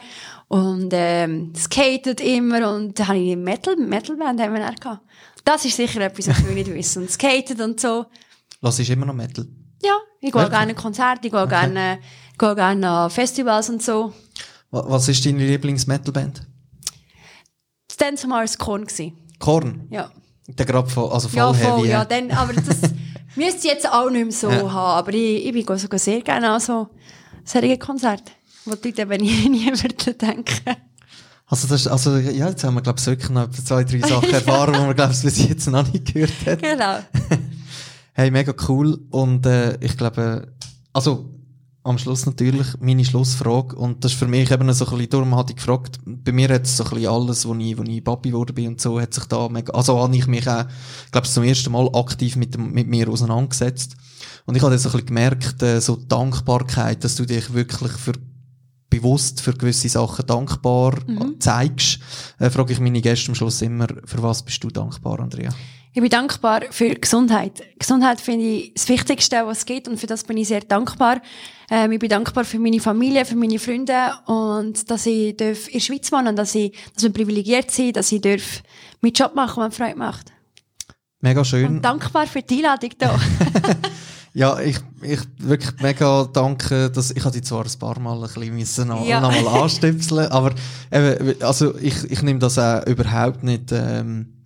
und ähm, skatet immer und da habe ich eine Metal Metalband haben wir dann gehabt. Das ist sicher etwas, was viele nicht wissen. Und skatet und so. Lass ist immer noch Metal. Ja, ich gehe gerne an Konzerte, ich gehe gerne, gehe gerne an Festivals und so. Wa- Was ist deine Lieblings-Metal-Band? Das war dann zumal ein Korn. Korn? Ja. Der gerade voll, also voll Ja, heavy. voll, ja, äh. dann, aber das müsste ich jetzt auch nicht mehr so Ja. haben. Aber ich, ich bin sogar sehr gerne an so solche Konzerte, wo die Leute eben nie, nie würden denken. Also, das ist, also, ja, jetzt haben wir, glaube ich, wirklich noch zwei, drei Sachen erfahren, die man, glaube ich, bis jetzt noch nicht gehört hat. Genau. Hey, mega cool. Und äh, ich glaube, also am Schluss natürlich meine Schlussfrage. Und das ist für mich eben so ein bisschen, darum hatte ich gefragt, bei mir hat es so ein bisschen alles, wo ich, wo ich Papi geworden bin und so, hat sich da mega, also habe ich mich auch, glaube ich, zum ersten Mal aktiv mit, dem, mit mir auseinandergesetzt. Und ich habe dann so ein bisschen gemerkt, äh, so Dankbarkeit, dass du dich wirklich für bewusst für gewisse Sachen dankbar zeigst, äh, frage ich meine Gäste am Schluss immer, für was bist du dankbar, Andrea? Ich bin dankbar für Gesundheit. Gesundheit finde ich das Wichtigste, was es gibt und für das bin ich sehr dankbar. Ähm, ich bin dankbar für meine Familie, für meine Freunde und dass ich darf in der Schweiz wohnen dass ich, dass wir privilegiert sind, dass ich darf meinen Job machen, der Freude macht. Mega schön. Und dankbar für die Einladung hier. Ja, ich, ich wirklich mega danke, dass ich dich zwar ein paar Mal ein bisschen müssen Ja. noch mal anstöpseln, aber eben, also ich, ich nehme das auch überhaupt nicht ähm,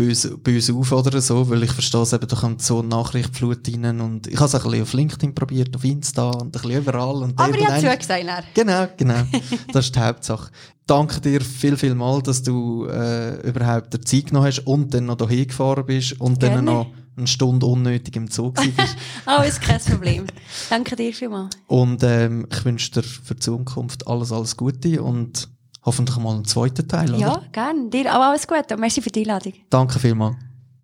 böse, böse auf oder so, weil ich verstehe es eben, da kommt so eine Nachrichtflut rein und ich habe es ein bisschen auf LinkedIn probiert, auf Insta und ein bisschen überall. Und Aber ich habe zugesagt. dann. Genau, genau. Das ist die Hauptsache. Danke dir viel, viel mal, dass du äh, überhaupt der Zeit genommen hast und dann noch hierher gefahren bist und dann Gerne. noch eine Stunde unnötig im Zug bist. Oh, ist kein Problem. Danke dir vielmals. Und ähm, ich wünsche dir für die Zukunft alles, alles Gute und hoffentlich mal einen zweiten Teil. Oder? Ja, gerne. Dir auch alles Gute und merci für die Einladung. Danke vielmals.